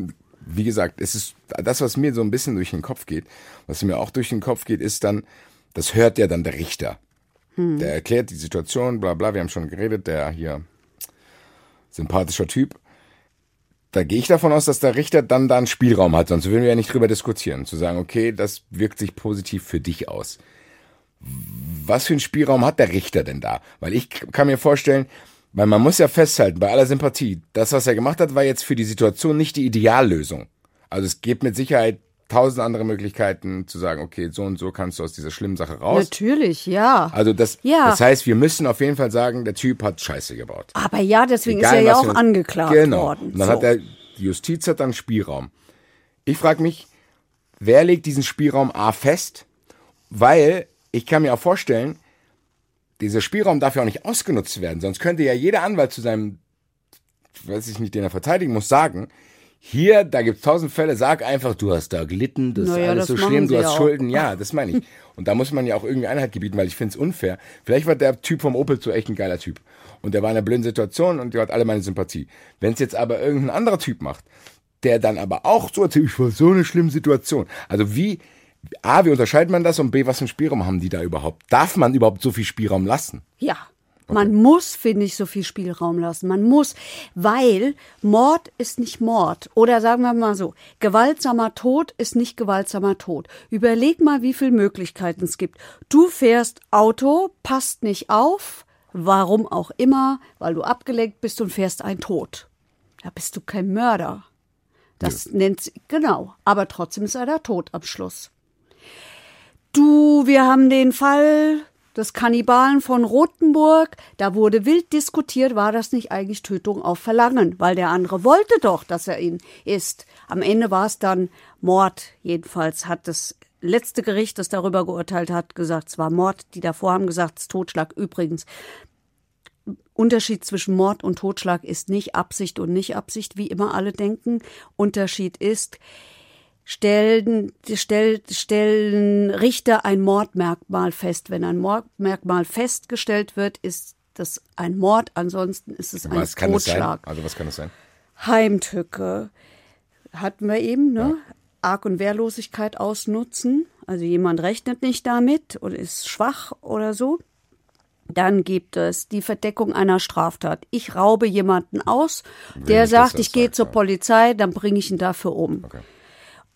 wie gesagt, es ist das, was mir so ein bisschen durch den Kopf geht. Was mir auch durch den Kopf geht, ist dann, das hört ja dann der Richter. Der erklärt die Situation, bla bla, wir haben schon geredet, der hier sympathischer Typ. Da gehe ich davon aus, dass der Richter dann da einen Spielraum hat, sonst würden wir ja nicht drüber diskutieren. Zu sagen, okay, das wirkt sich positiv für dich aus. Was für einen Spielraum hat der Richter denn da? Weil ich kann mir vorstellen, weil man muss ja festhalten, bei aller Sympathie, das, was er gemacht hat, war jetzt für die Situation nicht die Ideallösung. Also es gibt mit Sicherheit tausend andere Möglichkeiten zu sagen, okay, so und so kannst du aus dieser schlimmen Sache raus. Natürlich, ja. Also das, Ja. das heißt, wir müssen auf jeden Fall sagen, der Typ hat Scheiße gebaut. Aber ja, deswegen Egal, ist er ja auch für- angeklagt genau. worden. Und dann so. hat er, die Justiz hat dann Spielraum. Ich frage mich, wer legt diesen Spielraum A fest? Weil ich kann mir auch vorstellen, dieser Spielraum darf ja auch nicht ausgenutzt werden. Sonst könnte ja jeder Anwalt zu seinem, weiß ich nicht, den er verteidigen muss, sagen, hier, da gibt's tausend Fälle, sag einfach, du hast da gelitten, das Naja, ist alles das so schlimm, du hast auch. Schulden. Ja, das meine ich. Und da muss man ja auch irgendwie Einheit gebieten, weil ich finde es unfair. Vielleicht war der Typ vom Opel so echt ein geiler Typ. Und der war in einer blöden Situation und der hat alle meine Sympathie. Wenn es jetzt aber irgendein anderer Typ macht, der dann aber auch so erzählt, ich war so eine schlimme Situation. Also wie, A, wie unterscheidet man das und B, was für einen Spielraum haben die da überhaupt? Darf man überhaupt so viel Spielraum lassen? Ja. Man muss, finde ich, so viel Spielraum lassen. Man muss, weil Mord ist nicht Mord. Oder sagen wir mal so, gewaltsamer Tod ist nicht gewaltsamer Tod. Überleg mal, wie viele Möglichkeiten es gibt. Du fährst Auto, passt nicht auf, warum auch immer, weil du abgelenkt bist und fährst ein Tod. Da bist du kein Mörder. Das nennt sie, genau. Aber trotzdem ist er der Tod am Schluss. Du, wir haben den Fall des Kannibalen von Rothenburg. Da wurde wild diskutiert, war das nicht eigentlich Tötung auf Verlangen, weil der andere wollte doch, dass er ihn isst. Am Ende war es dann Mord. Jedenfalls hat das letzte Gericht, das darüber geurteilt hat, gesagt, es war Mord. Die davor haben gesagt, es ist Totschlag. Übrigens, Unterschied zwischen Mord und Totschlag ist nicht Absicht und nicht Absicht, wie immer alle denken. Unterschied ist, stellen, stell, stellen Richter ein Mordmerkmal fest. Wenn ein Mordmerkmal festgestellt wird, ist das ein Mord, ansonsten ist es ein Was kann das sein? Totschlag. Also was kann das sein? Heimtücke hatten wir eben, ne? Arg- und Wehrlosigkeit ausnutzen. Also jemand rechnet nicht damit und ist schwach oder so. Dann gibt es die Verdeckung einer Straftat. Ich raube jemanden aus, der nicht, dass sagt, ich gehe zur ja. Polizei, dann bringe ich ihn dafür um. Okay.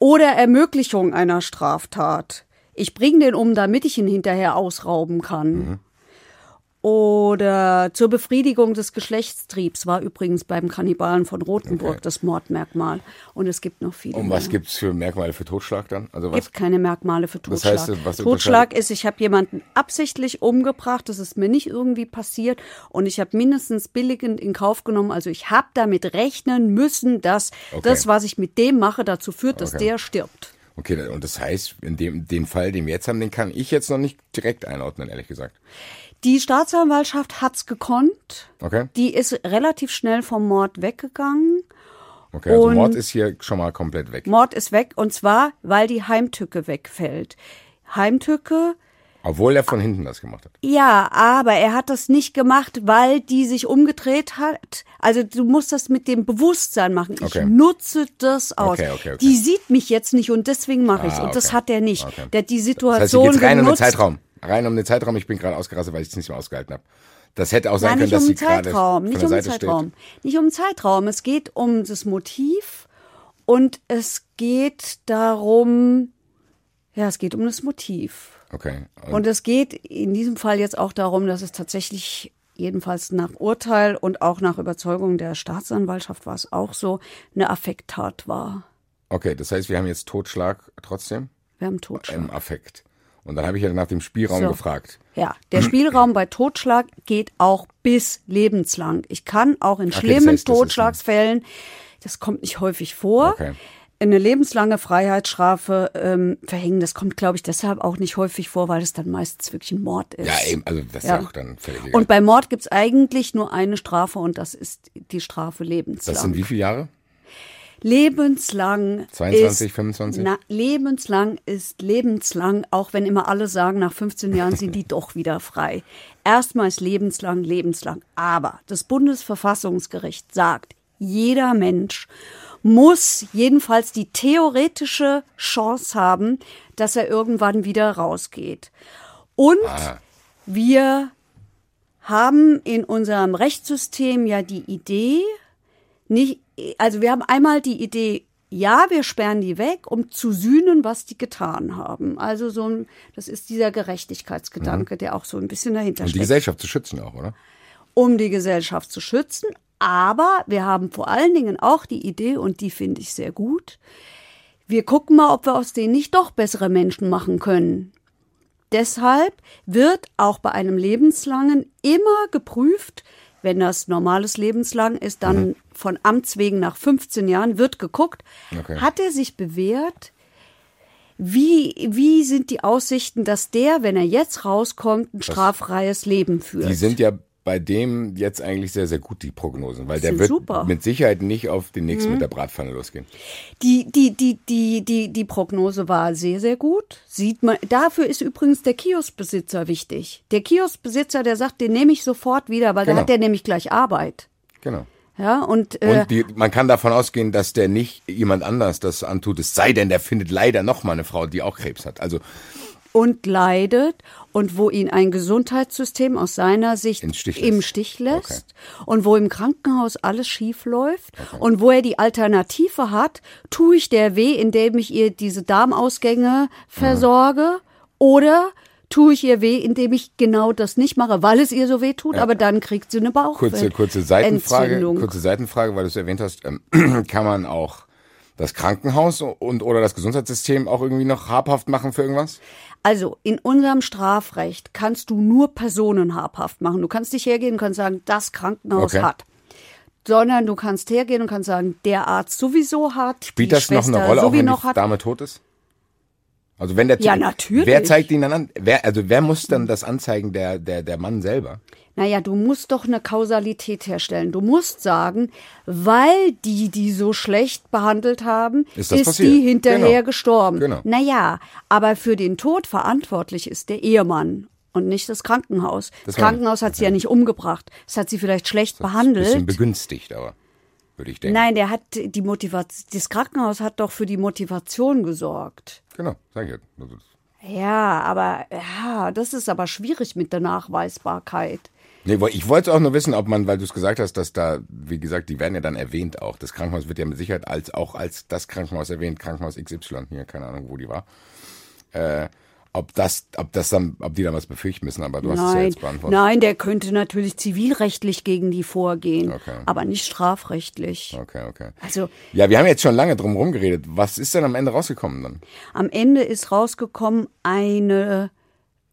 Oder Ermöglichung einer Straftat. Ich bringe den um, damit ich ihn hinterher ausrauben kann. Mhm. Oder zur Befriedigung des Geschlechtstriebs war übrigens beim Kannibalen von Rothenburg Okay. das Mordmerkmal. Und es gibt noch viele. Und was gibt's für Merkmale für Totschlag dann? Also Es was? gibt keine Merkmale für Totschlag. heißt, was Totschlag ist, ich habe jemanden absichtlich umgebracht, das ist mir nicht irgendwie passiert und ich habe mindestens billigend in Kauf genommen. Also ich habe damit rechnen müssen, dass Okay. das, was ich mit dem mache, dazu führt, dass Okay. der stirbt. Okay, und das heißt, in dem den Fall, den wir jetzt haben, den kann ich jetzt noch nicht direkt einordnen, ehrlich gesagt. Die Staatsanwaltschaft hat's gekonnt. Okay? Die ist relativ schnell vom Mord weggegangen. Okay, also Und- Mord ist hier schon mal komplett weg. Mord ist weg und zwar, weil die Heimtücke wegfällt. Heimtücke, Obwohl er von hinten das gemacht hat. ja, aber er hat das nicht gemacht, weil die sich umgedreht hat. Also du musst das mit dem Bewusstsein machen. Ich Okay. nutze das aus. Okay, okay. Die sieht mich jetzt nicht und deswegen mache. Ah, Und das hat er nicht. Okay. Der hat die Das heißt, Situation geht's rein um den genutzt. Zeitraum. Rein um den Zeitraum. Ich bin gerade ausgerastet, weil ich es nicht mehr ausgehalten habe. Das hätte auch sein Nein, können, dass um sie gerade Zeitraum, von nicht um den Zeitraum. steht. Nicht um den Zeitraum. Es geht um das Motiv und es geht darum, ja, es geht um das Motiv. Okay. Und, Und es geht in diesem Fall jetzt auch darum, dass es tatsächlich jedenfalls nach Urteil und auch nach Überzeugung der Staatsanwaltschaft war es auch so, eine Affekttat war. okay, das heißt, wir haben jetzt Totschlag trotzdem Wir haben Totschlag. im Affekt. Und dann habe ich ja nach dem Spielraum So. gefragt. Ja, der Spielraum bei Totschlag geht auch bis lebenslang. Ich kann auch in Okay, das schlimmen heißt, das ist ein- Totschlagsfällen, das kommt nicht häufig vor, Okay. eine lebenslange Freiheitsstrafe ähm, verhängen. Das kommt, glaube ich, deshalb auch nicht häufig vor, weil es dann meistens wirklich ein Mord ist. Ja, eben, also das ist Ja. ja auch dann völlig. Und bei Mord gibt's eigentlich nur eine Strafe und das ist die Strafe lebenslang. das sind wie viele Jahre? Lebenslang 22, ist, 25? Na, lebenslang ist lebenslang, auch wenn immer alle sagen, nach 15 Jahren sind die doch wieder frei. Erstmal ist lebenslang, lebenslang. Aber das Bundesverfassungsgericht sagt, jeder Mensch muss jedenfalls die theoretische Chance haben, dass er irgendwann wieder rausgeht. Und Ah. wir haben in unserem Rechtssystem ja die Idee, nicht, also wir haben einmal die Idee, ja, wir sperren die weg, um zu sühnen, was die getan haben. Also so ein, das ist dieser Gerechtigkeitsgedanke, der auch so ein bisschen dahinter Und die steckt Gesellschaft zu schützen auch, oder? um die Gesellschaft zu schützen. Aber wir haben vor allen Dingen auch die Idee, und die finde ich sehr gut, wir gucken mal, ob wir aus denen nicht doch bessere Menschen machen können. Deshalb wird auch bei einem lebenslangen immer geprüft, wenn das normales lebenslang ist, dann von Amts wegen nach 15 Jahren wird geguckt, Okay. hat er sich bewährt, wie, wie sind die Aussichten, dass der, wenn er jetzt rauskommt, ein straffreies Leben führt? Die sind ja bei dem jetzt eigentlich sehr, sehr gut, die Prognosen, weil der wird super. mit Sicherheit nicht auf den nächsten mit der Bratpfanne losgehen. Die, die, die, die, die, die Prognose war sehr, sehr gut. Sieht man, dafür ist übrigens der Kioskbesitzer wichtig. Der Kioskbesitzer, der sagt, den nehme ich sofort wieder, weil Genau. da hat der nämlich gleich Arbeit. Genau. Ja, und, äh, Und die, man kann davon ausgehen, dass der nicht jemand anders das antut, es sei denn, der findet leider noch mal eine Frau, die auch Krebs hat. Also und leidet und wo ihn ein Gesundheitssystem aus seiner Sicht Im Stich lässt. im Stich lässt und wo im Krankenhaus alles schief läuft und wo er die Alternative hat, tue ich der weh, indem ich ihr diese Darmausgänge versorge oder tue ich ihr weh, indem ich genau das nicht mache, weil es ihr so weh tut, aber dann kriegt sie eine Bauch kurze, kurze Seitenfrage, Entzündung. kurze Seitenfrage, weil du es erwähnt hast, ähm, kann man auch das Krankenhaus und oder das Gesundheitssystem auch irgendwie noch habhaft machen für irgendwas? Also in unserem Strafrecht kannst du nur Personen habhaft machen. Du kannst nicht hergehen und kannst sagen, das Krankenhaus Okay. hat. Sondern du kannst hergehen und kannst sagen, der Arzt sowieso hat. Spielt die das noch Schwester eine Rolle, auch wenn noch die. Dame tot ist? Also wenn der Ja, natürlich. Wer zeigt ihn dann an? Wer, also wer muss dann das anzeigen? Der, der, der Mann selber? Naja, du musst doch eine Kausalität herstellen. Du musst sagen, weil die die so schlecht behandelt haben, Ist das ist die hinterher Genau. gestorben. Genau. Naja, aber für den Tod verantwortlich ist der Ehemann und nicht das Krankenhaus. Das, Das. Krankenhaus hat sie ja nicht umgebracht. Es hat sie vielleicht schlecht behandelt. Bisschen begünstigt, aber würde ich denken. Nein, der hat die Motivation, das Krankenhaus hat doch für die Motivation gesorgt. Genau, sag ich ja. Also, Ja, aber ja, das ist aber schwierig mit der Nachweisbarkeit. Nee, ich wollte auch nur wissen, ob man, weil du es gesagt hast, dass da, wie gesagt, die werden ja dann erwähnt auch. Das Krankenhaus wird ja mit Sicherheit als auch als das Krankenhaus erwähnt, Krankenhaus XY, hier, keine Ahnung, wo die war. Äh, ob das, ob das dann, ob die da was befürchten müssen, aber du hast es ja Nein, jetzt beantwortet. nein, der könnte natürlich zivilrechtlich gegen die vorgehen, Okay. aber nicht strafrechtlich. Okay, okay. Also Ja, wir haben jetzt schon lange drum rumgeredet. Was ist denn am Ende rausgekommen dann? am Ende ist rausgekommen eine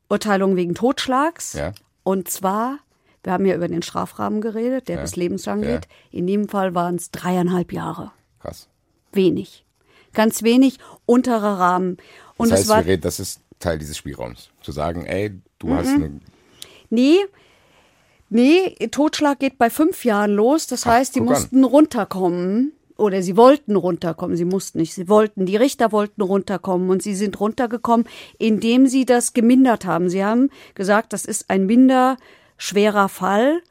Urteilung wegen Totschlags. Ja. Und zwar, wir haben ja über den Strafrahmen geredet, der bis lebenslang Ja. geht. In dem Fall waren es dreieinhalb Jahre. Krass. Wenig. Ganz wenig, unterer Rahmen. Und Das es heißt, war wir reden, das ist Teil dieses Spielraums. Zu sagen, ey, du Mhm. hast eine, Nee, nee, Totschlag geht bei fünf Jahren los. Das heißt, die guck an. mussten runterkommen. Oder sie wollten runterkommen. Sie mussten nicht. Sie wollten. Die Richter wollten runterkommen. Und sie sind runtergekommen, indem sie das gemindert haben. Sie haben gesagt, das ist ein minder schwerer Fall.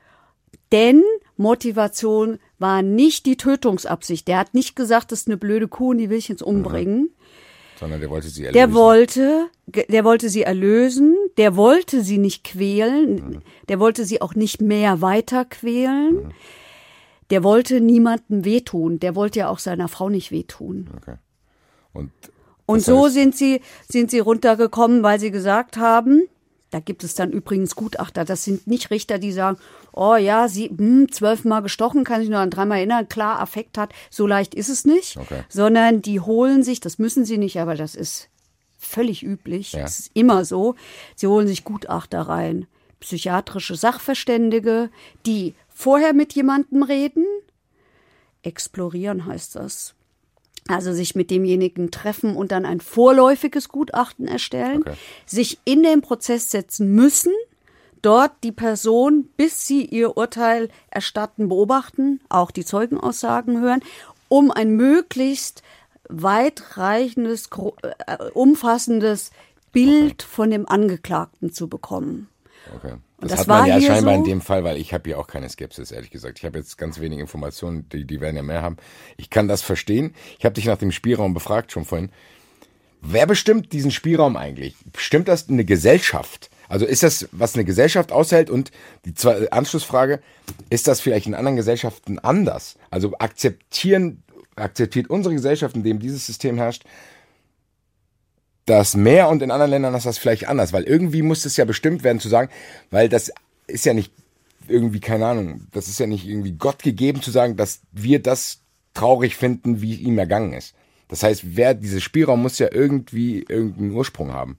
Denn Motivation war nicht die Tötungsabsicht. Der hat nicht gesagt, das ist eine blöde Kuh und die will ich jetzt umbringen. sondern der wollte sie erlösen. Der wollte, der wollte sie erlösen, der wollte sie nicht quälen, der wollte sie auch nicht mehr weiter quälen. Der wollte niemandem wehtun, der wollte ja auch seiner Frau nicht wehtun. Okay. Und, Und so heißt, sind sie, sind sie runtergekommen, weil sie gesagt haben, da gibt es dann übrigens Gutachter, das sind nicht Richter, die sagen, oh ja, sie hm, zwölfmal gestochen, kann sich nur an dreimal erinnern, klar, Affekt hat, so leicht ist es nicht, Okay. sondern die holen sich, das müssen sie nicht, aber das ist völlig üblich, Ja. das ist immer so, sie holen sich Gutachter rein, psychiatrische Sachverständige, die vorher mit jemandem reden, explorieren heißt das. Also sich mit demjenigen treffen und dann ein vorläufiges Gutachten erstellen, Okay. sich in den Prozess setzen müssen, dort die Person, bis sie ihr Urteil erstatten, beobachten, auch die Zeugenaussagen hören um ein möglichst weitreichendes, äh, umfassendes Bild von dem Angeklagten zu bekommen. Okay. Das, das hat man ja scheinbar in so? dem Fall, weil ich habe ja auch keine Skepsis, ehrlich gesagt. Ich habe jetzt ganz wenige Informationen, die, die werden ja mehr haben. Ich kann das verstehen. Ich habe dich nach dem Spielraum befragt schon vorhin. Wer bestimmt diesen Spielraum eigentlich? Bestimmt das eine Gesellschaft? Also ist das, was eine Gesellschaft aushält? Und die zwei, Anschlussfrage, ist das vielleicht in anderen Gesellschaften anders? Also akzeptieren, akzeptiert unsere Gesellschaft, in dem dieses System herrscht, das mehr und in anderen Ländern ist das vielleicht anders, weil irgendwie muss es ja bestimmt werden zu sagen, weil das ist ja nicht irgendwie, keine Ahnung, das ist ja nicht irgendwie Gott gegeben zu sagen, dass wir das traurig finden, wie ihm ergangen ist. Das heißt, wer dieser Spielraum muss ja irgendwie irgendeinen Ursprung haben.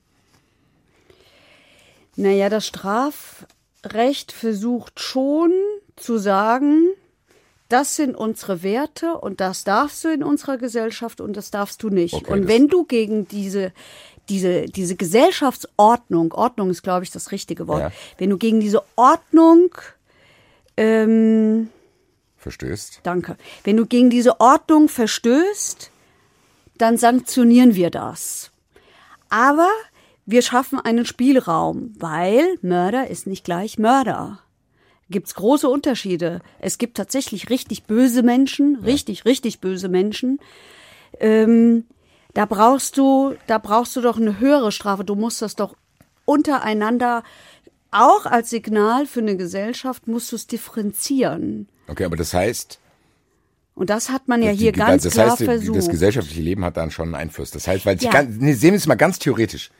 Naja, das Strafrecht versucht schon zu sagen, das sind unsere Werte und das darfst du in unserer Gesellschaft und das darfst du nicht. Okay, und wenn du gegen diese, diese, diese Gesellschaftsordnung, Ordnung ist, glaube ich, das richtige Wort, Ja. wenn du gegen diese Ordnung, ähm, Verstößt? danke, wenn du gegen diese Ordnung verstößt, dann sanktionieren wir das. Aber wir schaffen einen Spielraum, weil Mörder ist nicht gleich Mörder. Gibt's große Unterschiede. Es gibt tatsächlich richtig böse Menschen, richtig, richtig böse Menschen. Ähm, da brauchst du, da brauchst du doch eine höhere Strafe. Du musst das doch untereinander, auch als Signal für eine Gesellschaft, musst du es differenzieren. Okay, aber das heißt, Und das hat man ja die- hier die- ganz das klar heißt, versucht. das gesellschaftliche Leben hat dann schon einen Einfluss. Das heißt, weil Ja. ganz, nee, sehen wir es mal ganz theoretisch.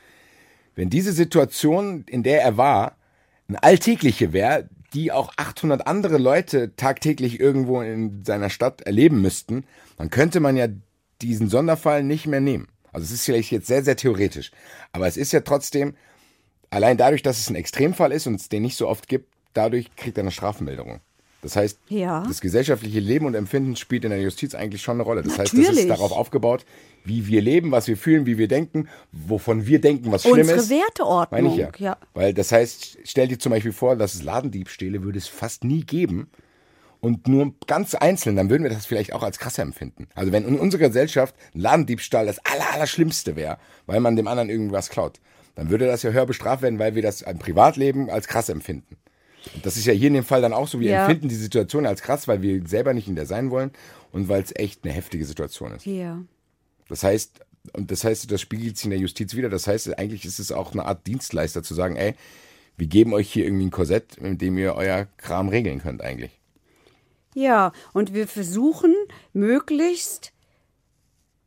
Wenn diese Situation, in der er war, eine alltägliche wäre, die auch 800 andere Leute tagtäglich irgendwo in seiner Stadt erleben müssten, dann könnte man ja diesen Sonderfall nicht mehr nehmen. Also es ist vielleicht jetzt sehr, sehr theoretisch. Aber es ist ja trotzdem, allein dadurch, dass es ein Extremfall ist und es den nicht so oft gibt, dadurch kriegt er eine Strafmilderung. Das heißt, Ja. das gesellschaftliche Leben und Empfinden spielt in der Justiz eigentlich schon eine Rolle. Das heißt, das Natürlich. ist darauf aufgebaut, wie wir leben, was wir fühlen, wie wir denken, wovon wir denken, was schlimm Unsere ist. Werteordnung, Meine ich ja. ja. Weil das heißt, stell dir zum Beispiel vor, dass es Ladendiebstähle würde es fast nie geben. Und nur ganz einzeln, dann würden wir das vielleicht auch als krasser empfinden. Also wenn in unserer Gesellschaft ein Ladendiebstahl das aller, Allerschlimmste wäre, weil man dem anderen irgendwas klaut, dann würde das ja höher bestraft werden, weil wir das im Privatleben als krass empfinden. Das ist ja hier in dem Fall dann auch so, wir Ja. empfinden die Situation als krass, weil wir selber nicht in der sein wollen und weil es echt eine heftige Situation ist. Ja. Das heißt, und das heißt, das spiegelt sich in der Justiz wieder. Das heißt, eigentlich ist es auch eine Art Dienstleister zu sagen, ey, wir geben euch hier irgendwie ein Korsett, mit dem ihr euer Kram regeln könnt eigentlich. Ja, und wir versuchen möglichst,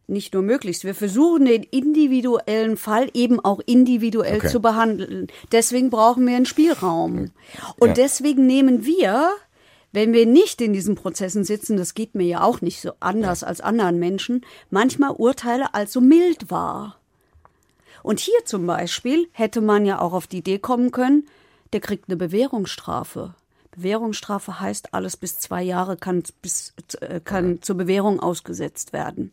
nicht nur möglichst, wir versuchen den individuellen Fall eben auch individuell Okay. zu behandeln. Deswegen brauchen wir einen Spielraum. Und Ja. deswegen nehmen wir, wenn wir nicht in diesen Prozessen sitzen, das geht mir ja auch nicht so anders als anderen Menschen, manchmal Urteile als so mild wahr. Und hier zum Beispiel hätte man ja auch auf die Idee kommen können, der kriegt eine Bewährungsstrafe. Bewährungsstrafe heißt, alles bis zwei Jahre kann, bis, äh, kann zur Bewährung ausgesetzt werden.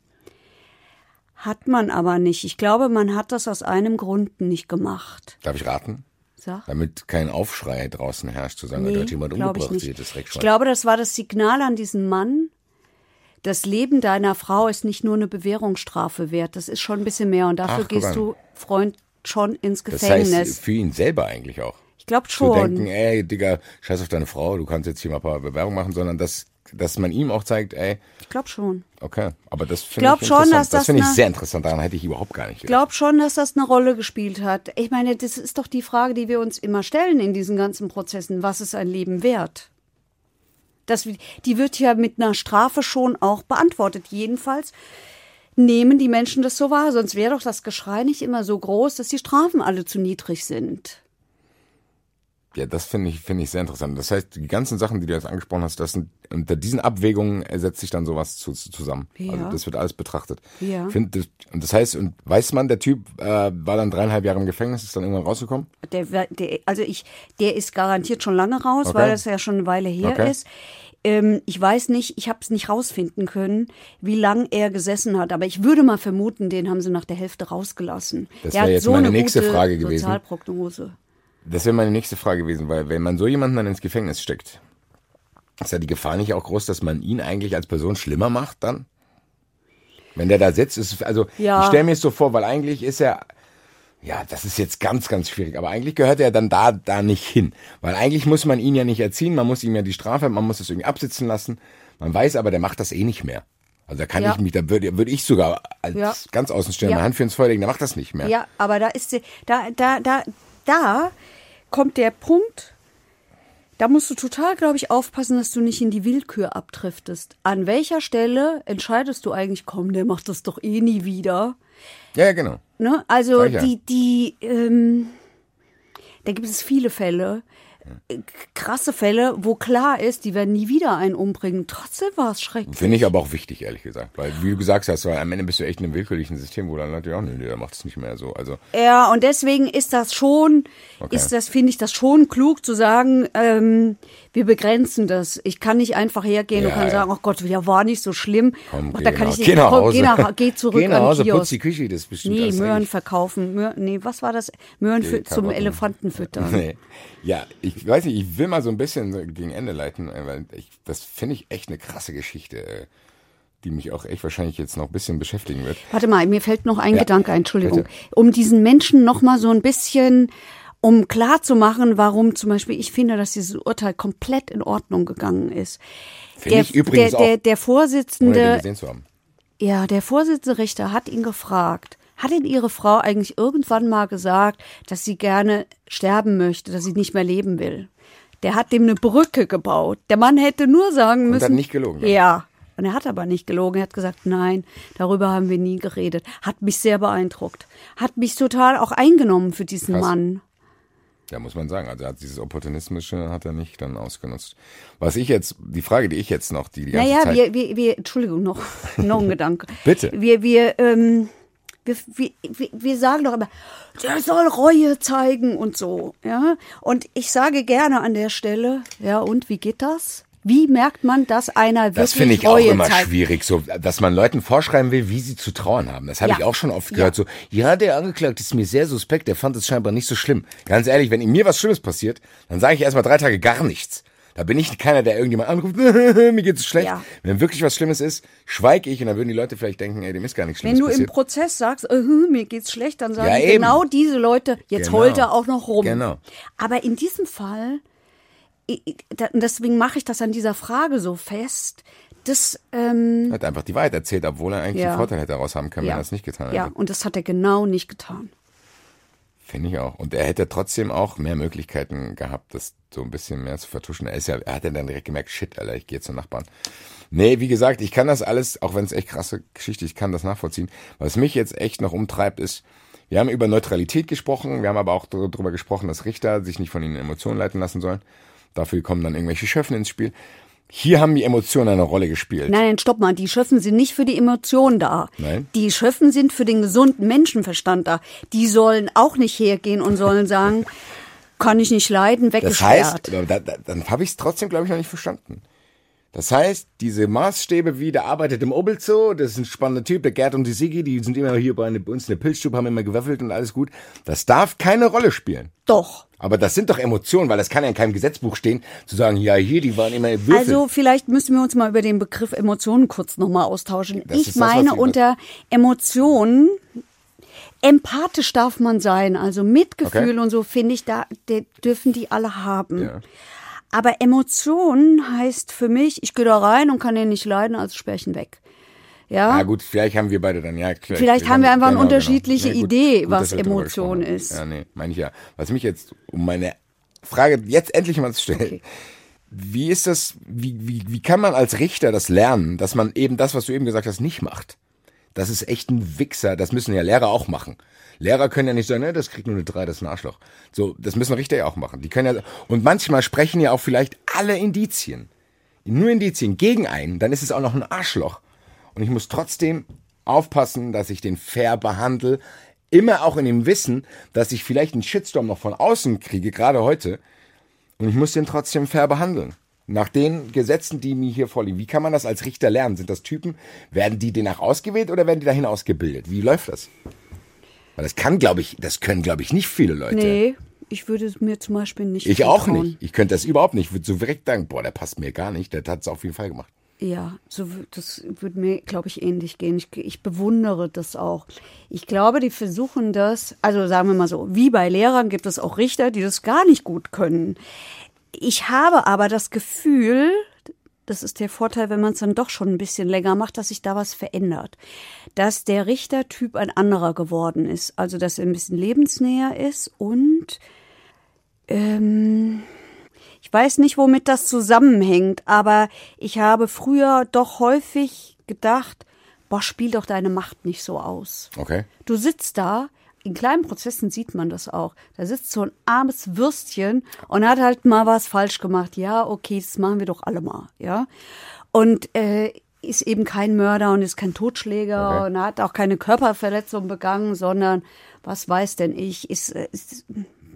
Hat man aber nicht. Ich glaube, man hat das aus einem Grund nicht gemacht. Darf ich raten? Sag. Damit kein Aufschrei draußen herrscht, zu sagen, da Nee, hat jemand ich umgebracht, nicht. jedes Ich glaube, das war das Signal an diesen Mann. Das Leben deiner Frau ist nicht nur eine Bewährungsstrafe wert. Das ist schon ein bisschen mehr. Und dafür Ach, gehst du, Freund, schon ins das Gefängnis. heißt, für ihn selber eigentlich auch. ich glaube Zu schon. denken, ey, Digga, scheiß auf deine Frau, du kannst jetzt hier mal ein paar Bewerbungen machen, sondern dass, dass man ihm auch zeigt, ey, ich glaube schon. okay, aber das finde glaub ich schon, dass das finde ich sehr interessant, daran hätte ich überhaupt gar nicht Ich glaube schon, dass das eine Rolle gespielt hat. Ich meine, das ist doch die Frage, die wir uns immer stellen in diesen ganzen Prozessen. Was ist ein Leben wert? Das, die wird ja mit einer Strafe schon auch beantwortet. Jedenfalls nehmen die Menschen das so wahr. Sonst wäre doch das Geschrei nicht immer so groß, dass die Strafen alle zu niedrig sind. Ja, das finde ich, finde ich sehr interessant. Das heißt, die ganzen Sachen, die du jetzt angesprochen hast, das sind, unter diesen Abwägungen ersetzt sich dann sowas zu, zu, zusammen. Ja. Also das wird alles betrachtet. Ja. Find, das, und das heißt, und weiß man, der Typ äh, war dann dreieinhalb Jahre im Gefängnis, ist dann irgendwann rausgekommen? Der, der, also ich, der ist garantiert schon lange raus, Okay. weil das ja schon eine Weile her Okay. ist. Ähm, ich weiß nicht, ich habe es nicht rausfinden können, wie lang er gesessen hat. Aber ich würde mal vermuten, den haben sie nach der Hälfte rausgelassen. Das Der wär hat jetzt so meine eine nächste Frage gewesen. Sozialprognose. Das wäre meine nächste Frage gewesen, weil wenn man so jemanden dann ins Gefängnis steckt, ist ja die Gefahr nicht auch groß, dass man ihn eigentlich als Person schlimmer macht dann? Wenn der da sitzt, ist also Ja. ich stelle mir es so vor, weil eigentlich ist er ja, das ist jetzt ganz, ganz schwierig. Aber eigentlich gehört er dann da, da nicht hin. Weil eigentlich muss man ihn ja nicht erziehen, man muss ihm ja die Strafe, man muss es irgendwie absitzen lassen. Man weiß aber, der macht das eh nicht mehr. Also da kann Ja. ich mich, da würde, würde ich sogar als Ja. ganz außen stellen, Ja. meine Hand für ins Feuer legen, der macht das nicht mehr. Ja, aber da ist die- da da da da kommt der Punkt. Da musst du total, glaube ich, aufpassen, dass du nicht in die Willkür abdriftest. An welcher Stelle entscheidest du eigentlich, komm, der macht das doch eh nie wieder. Ja, ja, genau. Ne? Also ja. die, die, ähm, da gibt es viele Fälle, krasse Fälle, wo klar ist, die werden nie wieder einen umbringen. Trotzdem war es schrecklich. Finde ich aber auch wichtig, ehrlich gesagt. Weil, wie du gesagt hast, weil am Ende bist du echt in einem willkürlichen System, wo dann Leute, ja, nee, nee, der macht es nicht mehr so. Also, Ja, und deswegen ist das schon, Okay. ist das, finde ich das schon klug zu sagen, ähm, wir begrenzen das. Ich kann nicht einfach hergehen und Ja, kann ja. sagen, oh Gott, ja, war nicht so schlimm. komm, Ach, geh, da kann nach, ich nicht, geh nach komm, Hause. Geh, nach, geh zurück geh nach an Hause, Kiosk. putz die Küche, das ist bestimmt Nee, Möhren verkaufen. Möhren, nee, was war das? Möhren für, zum. Elefanten füttern. Nee. Ja, ich weiß nicht, ich will mal so ein bisschen gegen Ende leiten, weil ich, das finde ich echt eine krasse Geschichte, die mich auch echt wahrscheinlich jetzt noch ein bisschen beschäftigen wird. Warte mal, mir fällt noch ein Ja, Gedanke Entschuldigung. bitte. Um diesen Menschen noch mal so ein bisschen, um klar zu machen, warum zum Beispiel ich finde, dass dieses Urteil komplett in Ordnung gegangen ist. Finde ich übrigens der, der, der Vorsitzende, ja, der Vorsitzende Richter hat ihn gefragt, hat ihn ihre Frau eigentlich irgendwann mal gesagt, dass sie gerne sterben möchte, dass sie nicht mehr leben will? Der hat dem eine Brücke gebaut. Der Mann hätte nur sagen müssen. hat nicht gelogen, dann? Ja. Und er hat aber nicht gelogen. Er hat gesagt, nein, darüber haben wir nie geredet. Hat mich sehr beeindruckt. Hat mich total auch eingenommen für diesen Krass. Mann. Ja, muss man sagen. Also er hat dieses Opportunismische hat er nicht dann ausgenutzt. Was ich jetzt, die Frage, die ich jetzt noch, die die ganze Naja, Zeit. wir, wir, wir, Entschuldigung, noch, noch ein Gedanke. Bitte. Wir, wir, ähm, wir, wir- wir sagen doch immer, der soll Reue zeigen und so, ja. Und ich sage gerne an der Stelle, ja, und wie geht das? Wie merkt man, dass einer wirklich Das finde ich auch immer zeigt? schwierig, so, dass man Leuten vorschreiben will, wie sie zu trauern haben. Das habe Ja. ich auch schon oft gehört. So, ja, der Angeklagte ist mir sehr suspekt, der fand es scheinbar nicht so schlimm. Ganz ehrlich, wenn mir was Schlimmes passiert, dann sage ich erstmal drei Tage gar nichts. Da bin ich keiner, der irgendjemand anruft, mir geht's schlecht. Ja. Wenn wirklich was Schlimmes ist, schweige ich und dann würden die Leute vielleicht denken, ey, dem ist gar nichts Wenn Schlimmes du im passiert. Prozess sagst, äh, mir geht's schlecht, dann sagen Ja, genau diese Leute, jetzt Genau. heult er auch noch rum. Genau. Aber in diesem Fall, deswegen mache ich das an dieser Frage so fest, das, ähm, Er hat einfach die Wahrheit erzählt, obwohl er eigentlich Ja. einen Vorteil hätte daraus haben können, wenn ja, er es nicht getan hätte. ja, und das hat er genau nicht getan. Finde ich auch. Und er hätte trotzdem auch mehr Möglichkeiten gehabt, das so ein bisschen mehr zu vertuschen. Er ist ja, er hat ja dann direkt gemerkt, shit, Alter, ich gehe zum Nachbarn. Nee, wie gesagt, ich kann das alles, auch wenn es echt krasse Geschichte, ich kann das nachvollziehen. Was mich jetzt echt noch umtreibt, ist, wir haben über Neutralität gesprochen, wir haben aber auch darüber gesprochen, dass Richter sich nicht von ihren Emotionen leiten lassen sollen. Dafür kommen dann irgendwelche Schöffen ins Spiel. Hier haben die Emotionen eine Rolle gespielt. Nein, nein, stopp mal. Die Schöffen sind nicht für die Emotionen da. Nein? Die Schöffen sind für den gesunden Menschenverstand da. Die sollen auch nicht hergehen und sollen sagen, kann ich nicht leiden, Das weggesperrt. heißt, da, da, dann habe ich es trotzdem, glaube ich, noch nicht verstanden. Das heißt, diese Maßstäbe wie, der arbeitet im Obelzo, das ist ein spannender Typ, der Gerd und die Sigi, die sind immer hier bei uns in der Pilzstube, haben immer gewürfelt und alles gut. Das darf keine Rolle spielen. Doch. Aber das sind doch Emotionen, weil das kann ja in keinem Gesetzbuch stehen, zu sagen, ja, hier, die waren immer Würfel. Also vielleicht müssen wir uns mal über den Begriff Emotionen kurz nochmal austauschen. Das ich das, meine Sie- unter Emotionen, empathisch darf man sein, also Mitgefühl Okay. und so finde ich, da dürfen die alle haben. Ja. Aber Emotion heißt für mich, ich gehe da rein und kann den nicht leiden, also ihn weg. Ja, Ah gut, vielleicht haben wir beide dann, ja. Vielleicht, Vielleicht haben wir einfach eine genau, genau. unterschiedliche Nee, gut, Idee, gut, was Emotion ist. Ja, nee, meine ich ja. Was mich jetzt, um meine Frage jetzt endlich mal zu stellen. Okay. Wie ist das, wie, wie, wie kann man als Richter das lernen, dass man eben das, was du eben gesagt hast, nicht macht? Das ist echt ein Wichser, das müssen ja Lehrer auch machen. Lehrer können ja nicht sagen, ne, das kriegt nur eine 3, das ist ein Arschloch. So, das müssen Richter ja auch machen. Die können ja, und manchmal sprechen ja auch vielleicht alle Indizien, nur Indizien gegen einen, dann ist es auch noch ein Arschloch. Und ich muss trotzdem aufpassen, dass ich den fair behandle. Immer auch in dem Wissen, dass ich vielleicht einen Shitstorm noch von außen kriege, gerade heute. Und ich muss den trotzdem fair behandeln. Nach den Gesetzen, die mir hier vorliegen. Wie kann man das als Richter lernen? Sind das Typen? Werden die danach ausgewählt oder werden die dahin ausgebildet? Wie läuft das? Weil das kann, glaube ich, das können, glaube ich, nicht viele Leute. nee, ich würde es mir zum Beispiel nicht Ich auch zutrauen. nicht. Ich könnte das überhaupt nicht. Ich würde so direkt sagen, boah, der passt mir gar nicht. Der hat es auf jeden Fall gemacht. Ja, so, das würde mir, glaube ich, ähnlich gehen. Ich, ich bewundere das auch. Ich glaube, die versuchen das, also sagen wir mal so, wie bei Lehrern gibt es auch Richter, die das gar nicht gut können. Ich habe aber das Gefühl, das ist der Vorteil, wenn man es dann doch schon ein bisschen länger macht, dass sich da was verändert. Dass der Richtertyp ein anderer geworden ist. Also, dass er ein bisschen lebensnäher ist und ähm, ich weiß nicht, womit das zusammenhängt, aber ich habe früher doch häufig gedacht, boah, spiel doch deine Macht nicht so aus. Okay. Du sitzt da, in kleinen Prozessen sieht man das auch. Da sitzt so ein armes Würstchen und hat halt mal was falsch gemacht. Ja, okay, das machen wir doch alle mal, ja. Und äh, ist eben kein Mörder und ist kein Totschläger Okay. und hat auch keine Körperverletzung begangen, sondern was weiß denn ich, ist, äh, ist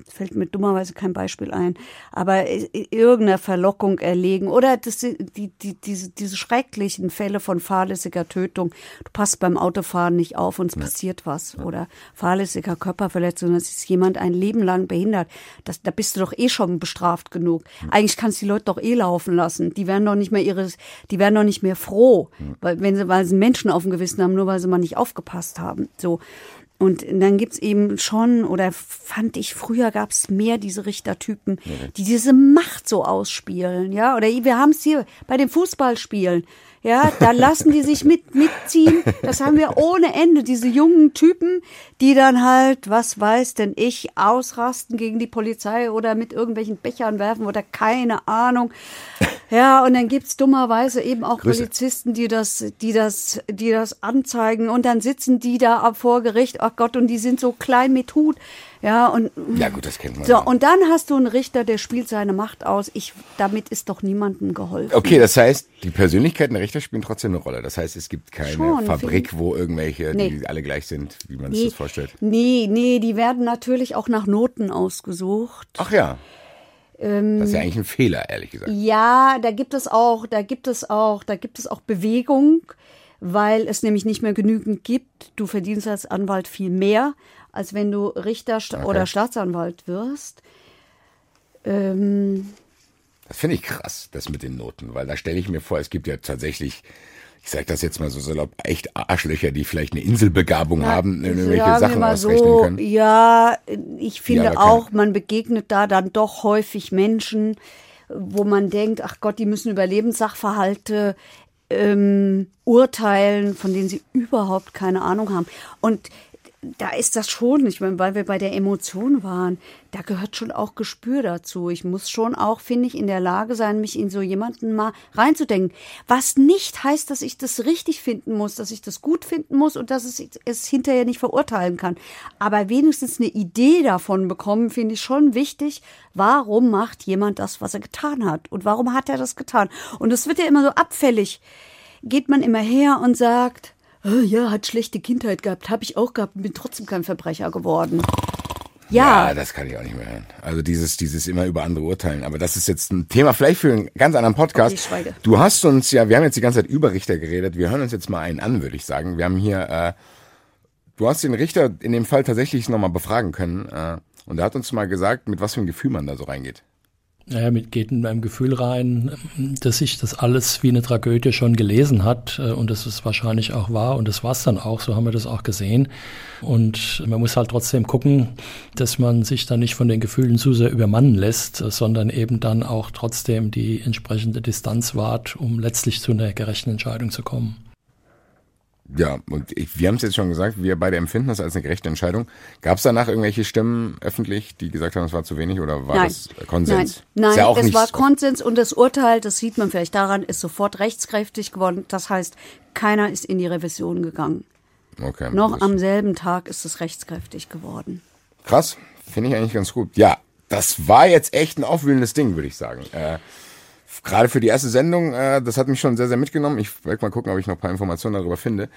fällt mir dummerweise kein Beispiel ein, aber irgendeiner Verlockung erlegen oder das, die, die, diese, diese schrecklichen Fälle von fahrlässiger Tötung. Du passt beim Autofahren nicht auf und es passiert was oder fahrlässiger Körperverletzung, das ist jemand ein Leben lang behindert. Das, da bist du doch eh schon bestraft genug. Eigentlich kannst du die Leute doch eh laufen lassen. Die werden doch nicht mehr ihres, die werden doch nicht mehr froh, weil, wenn sie, weil sie Menschen auf dem Gewissen haben, nur weil sie mal nicht aufgepasst haben. So. Und dann gibt's eben schon, oder fand ich, früher gab's mehr diese Richtertypen, die diese Macht so ausspielen, ja. Oder wir haben's hier bei den Fußballspielen. Ja, da lassen die sich mit, mitziehen. Das haben wir ohne Ende. Diese jungen Typen, die dann halt, was weiß denn ich, ausrasten gegen die Polizei oder mit irgendwelchen Bechern werfen oder keine Ahnung. Ja, und dann gibt's dummerweise eben auch Grüße. Polizisten, die das, die das, die das anzeigen und dann sitzen die da vor Gericht, ach Gott, und die sind so klein mit Hut. Ja, und Ja, gut, das kennt man. so, ja. und dann hast du einen Richter, der spielt seine Macht aus. Ich, damit ist doch niemandem geholfen. Okay, das heißt, die Persönlichkeiten der Richter spielen trotzdem eine Rolle. Das heißt, es gibt keine Schon, Fabrik, wo irgendwelche, Nee. die alle gleich sind, wie man sich das vorstellt. Nee, nee, die werden natürlich auch nach Noten ausgesucht. Ach ja. Ähm, Das ist ja eigentlich ein Fehler, ehrlich gesagt. Ja, da gibt es auch, da gibt es auch, da gibt es auch Bewegung, weil es nämlich nicht mehr genügend gibt. Du verdienst als Anwalt viel mehr, als wenn du Richter sta- oder Staatsanwalt wirst. Ähm, Das finde ich krass, das mit den Noten, weil da stelle ich mir vor, es gibt ja tatsächlich, ich sage das jetzt mal so salopp, echt Arschlöcher, die vielleicht eine Inselbegabung haben, irgendwelche Sachen ausrechnen so, können. Ja, ich finde keine- auch, man begegnet da dann doch häufig Menschen, wo man denkt, ach Gott, die müssen über Lebenssachverhalte ähm, urteilen, von denen sie überhaupt keine Ahnung haben. Und da ist das schon, ich meine, weil wir bei der Emotion waren, da gehört schon auch Gespür dazu. Ich muss schon auch, finde ich, in der Lage sein, mich in so jemanden mal reinzudenken. Was nicht heißt, dass ich das richtig finden muss, dass ich das gut finden muss und dass es es hinterher nicht verurteilen kann. Aber wenigstens eine Idee davon bekommen, finde ich schon wichtig. Warum macht jemand das, was er getan hat? Und warum hat er das getan? Und es wird ja immer so abfällig. Geht man immer her und sagt, "Ah, ja, hat schlechte Kindheit gehabt, habe ich auch gehabt, bin trotzdem kein Verbrecher geworden. Ja, Ja, das kann ich auch nicht mehr hören. Also dieses, dieses immer über andere urteilen. Aber das ist jetzt ein Thema vielleicht für einen ganz anderen Podcast. Okay, ich schweige. Du hast uns ja, wir haben jetzt die ganze Zeit über Richter geredet. Wir hören uns jetzt mal einen an, würde ich sagen. Wir haben hier, äh, du hast den Richter in dem Fall tatsächlich nochmal befragen können. Äh, und er hat uns mal gesagt, mit was für ein Gefühl man da so reingeht. Naja, mit geht mit einem Gefühl rein, dass sich das alles wie eine Tragödie schon gelesen hat äh, und dass es wahrscheinlich auch war und das war es dann auch, so haben wir das auch gesehen. Und man muss halt trotzdem gucken, dass man sich dann nicht von den Gefühlen zu sehr übermannen lässt, äh, sondern eben dann auch trotzdem die entsprechende Distanz wahrt, um letztlich zu einer gerechten Entscheidung zu kommen. Ja, und ich, wir haben es jetzt schon gesagt, wir beide empfinden das als eine gerechte Entscheidung. Gab es danach irgendwelche Stimmen öffentlich, die gesagt haben, es war zu wenig oder war Nein. das Konsens? Nein, nein ja es war Konsens und das Urteil, das sieht man vielleicht daran, ist sofort rechtskräftig geworden. Das heißt, keiner ist in die Revision gegangen. Okay, Noch am selben Tag ist es rechtskräftig geworden. Krass, finde ich eigentlich ganz gut. Ja, das war jetzt echt ein aufwühlendes Ding, würde ich sagen. Äh, Gerade für die erste Sendung, äh, das hat mich schon sehr, sehr mitgenommen. Ich werde mal gucken, ob ich noch ein paar Informationen darüber finde.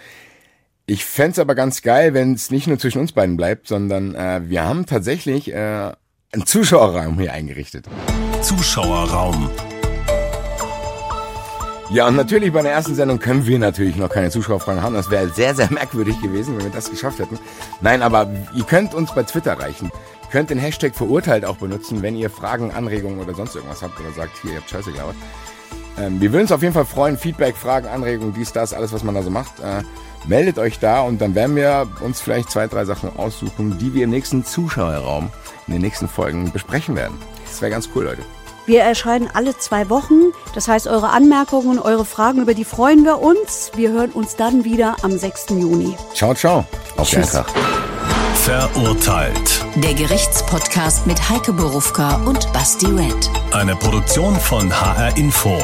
Ich fänd's aber ganz geil, wenn es nicht nur zwischen uns beiden bleibt, sondern äh, wir haben tatsächlich äh, einen Zuschauerraum hier eingerichtet. Zuschauerraum. Ja, und natürlich bei der ersten Sendung können wir natürlich noch keine Zuschauerfragen haben. Das wäre sehr, sehr merkwürdig gewesen, wenn wir das geschafft hätten. Nein, aber ihr könnt uns bei Twitter erreichen. Ihr könnt den Hashtag verurteilt auch benutzen, wenn ihr Fragen, Anregungen oder sonst irgendwas habt oder sagt, hier, ihr habt Scheiße gelabert. Ähm, wir würden uns auf jeden Fall freuen. Feedback, Fragen, Anregungen, dies, das, alles, was man da so macht. Äh, meldet euch da und dann werden wir uns vielleicht zwei, drei Sachen aussuchen, die wir im nächsten Zuschauerraum in den nächsten Folgen besprechen werden. Das wäre ganz cool, Leute. Wir erscheinen alle zwei Wochen. Das heißt, eure Anmerkungen, eure Fragen, über die freuen wir uns. Wir hören uns dann wieder am 6. Juni. Ciao, ciao. Auf Tschüss. Eintracht. Verurteilt. Der Gerichtspodcast mit Heike Borufka und Basti Red. Eine Produktion von HR Info.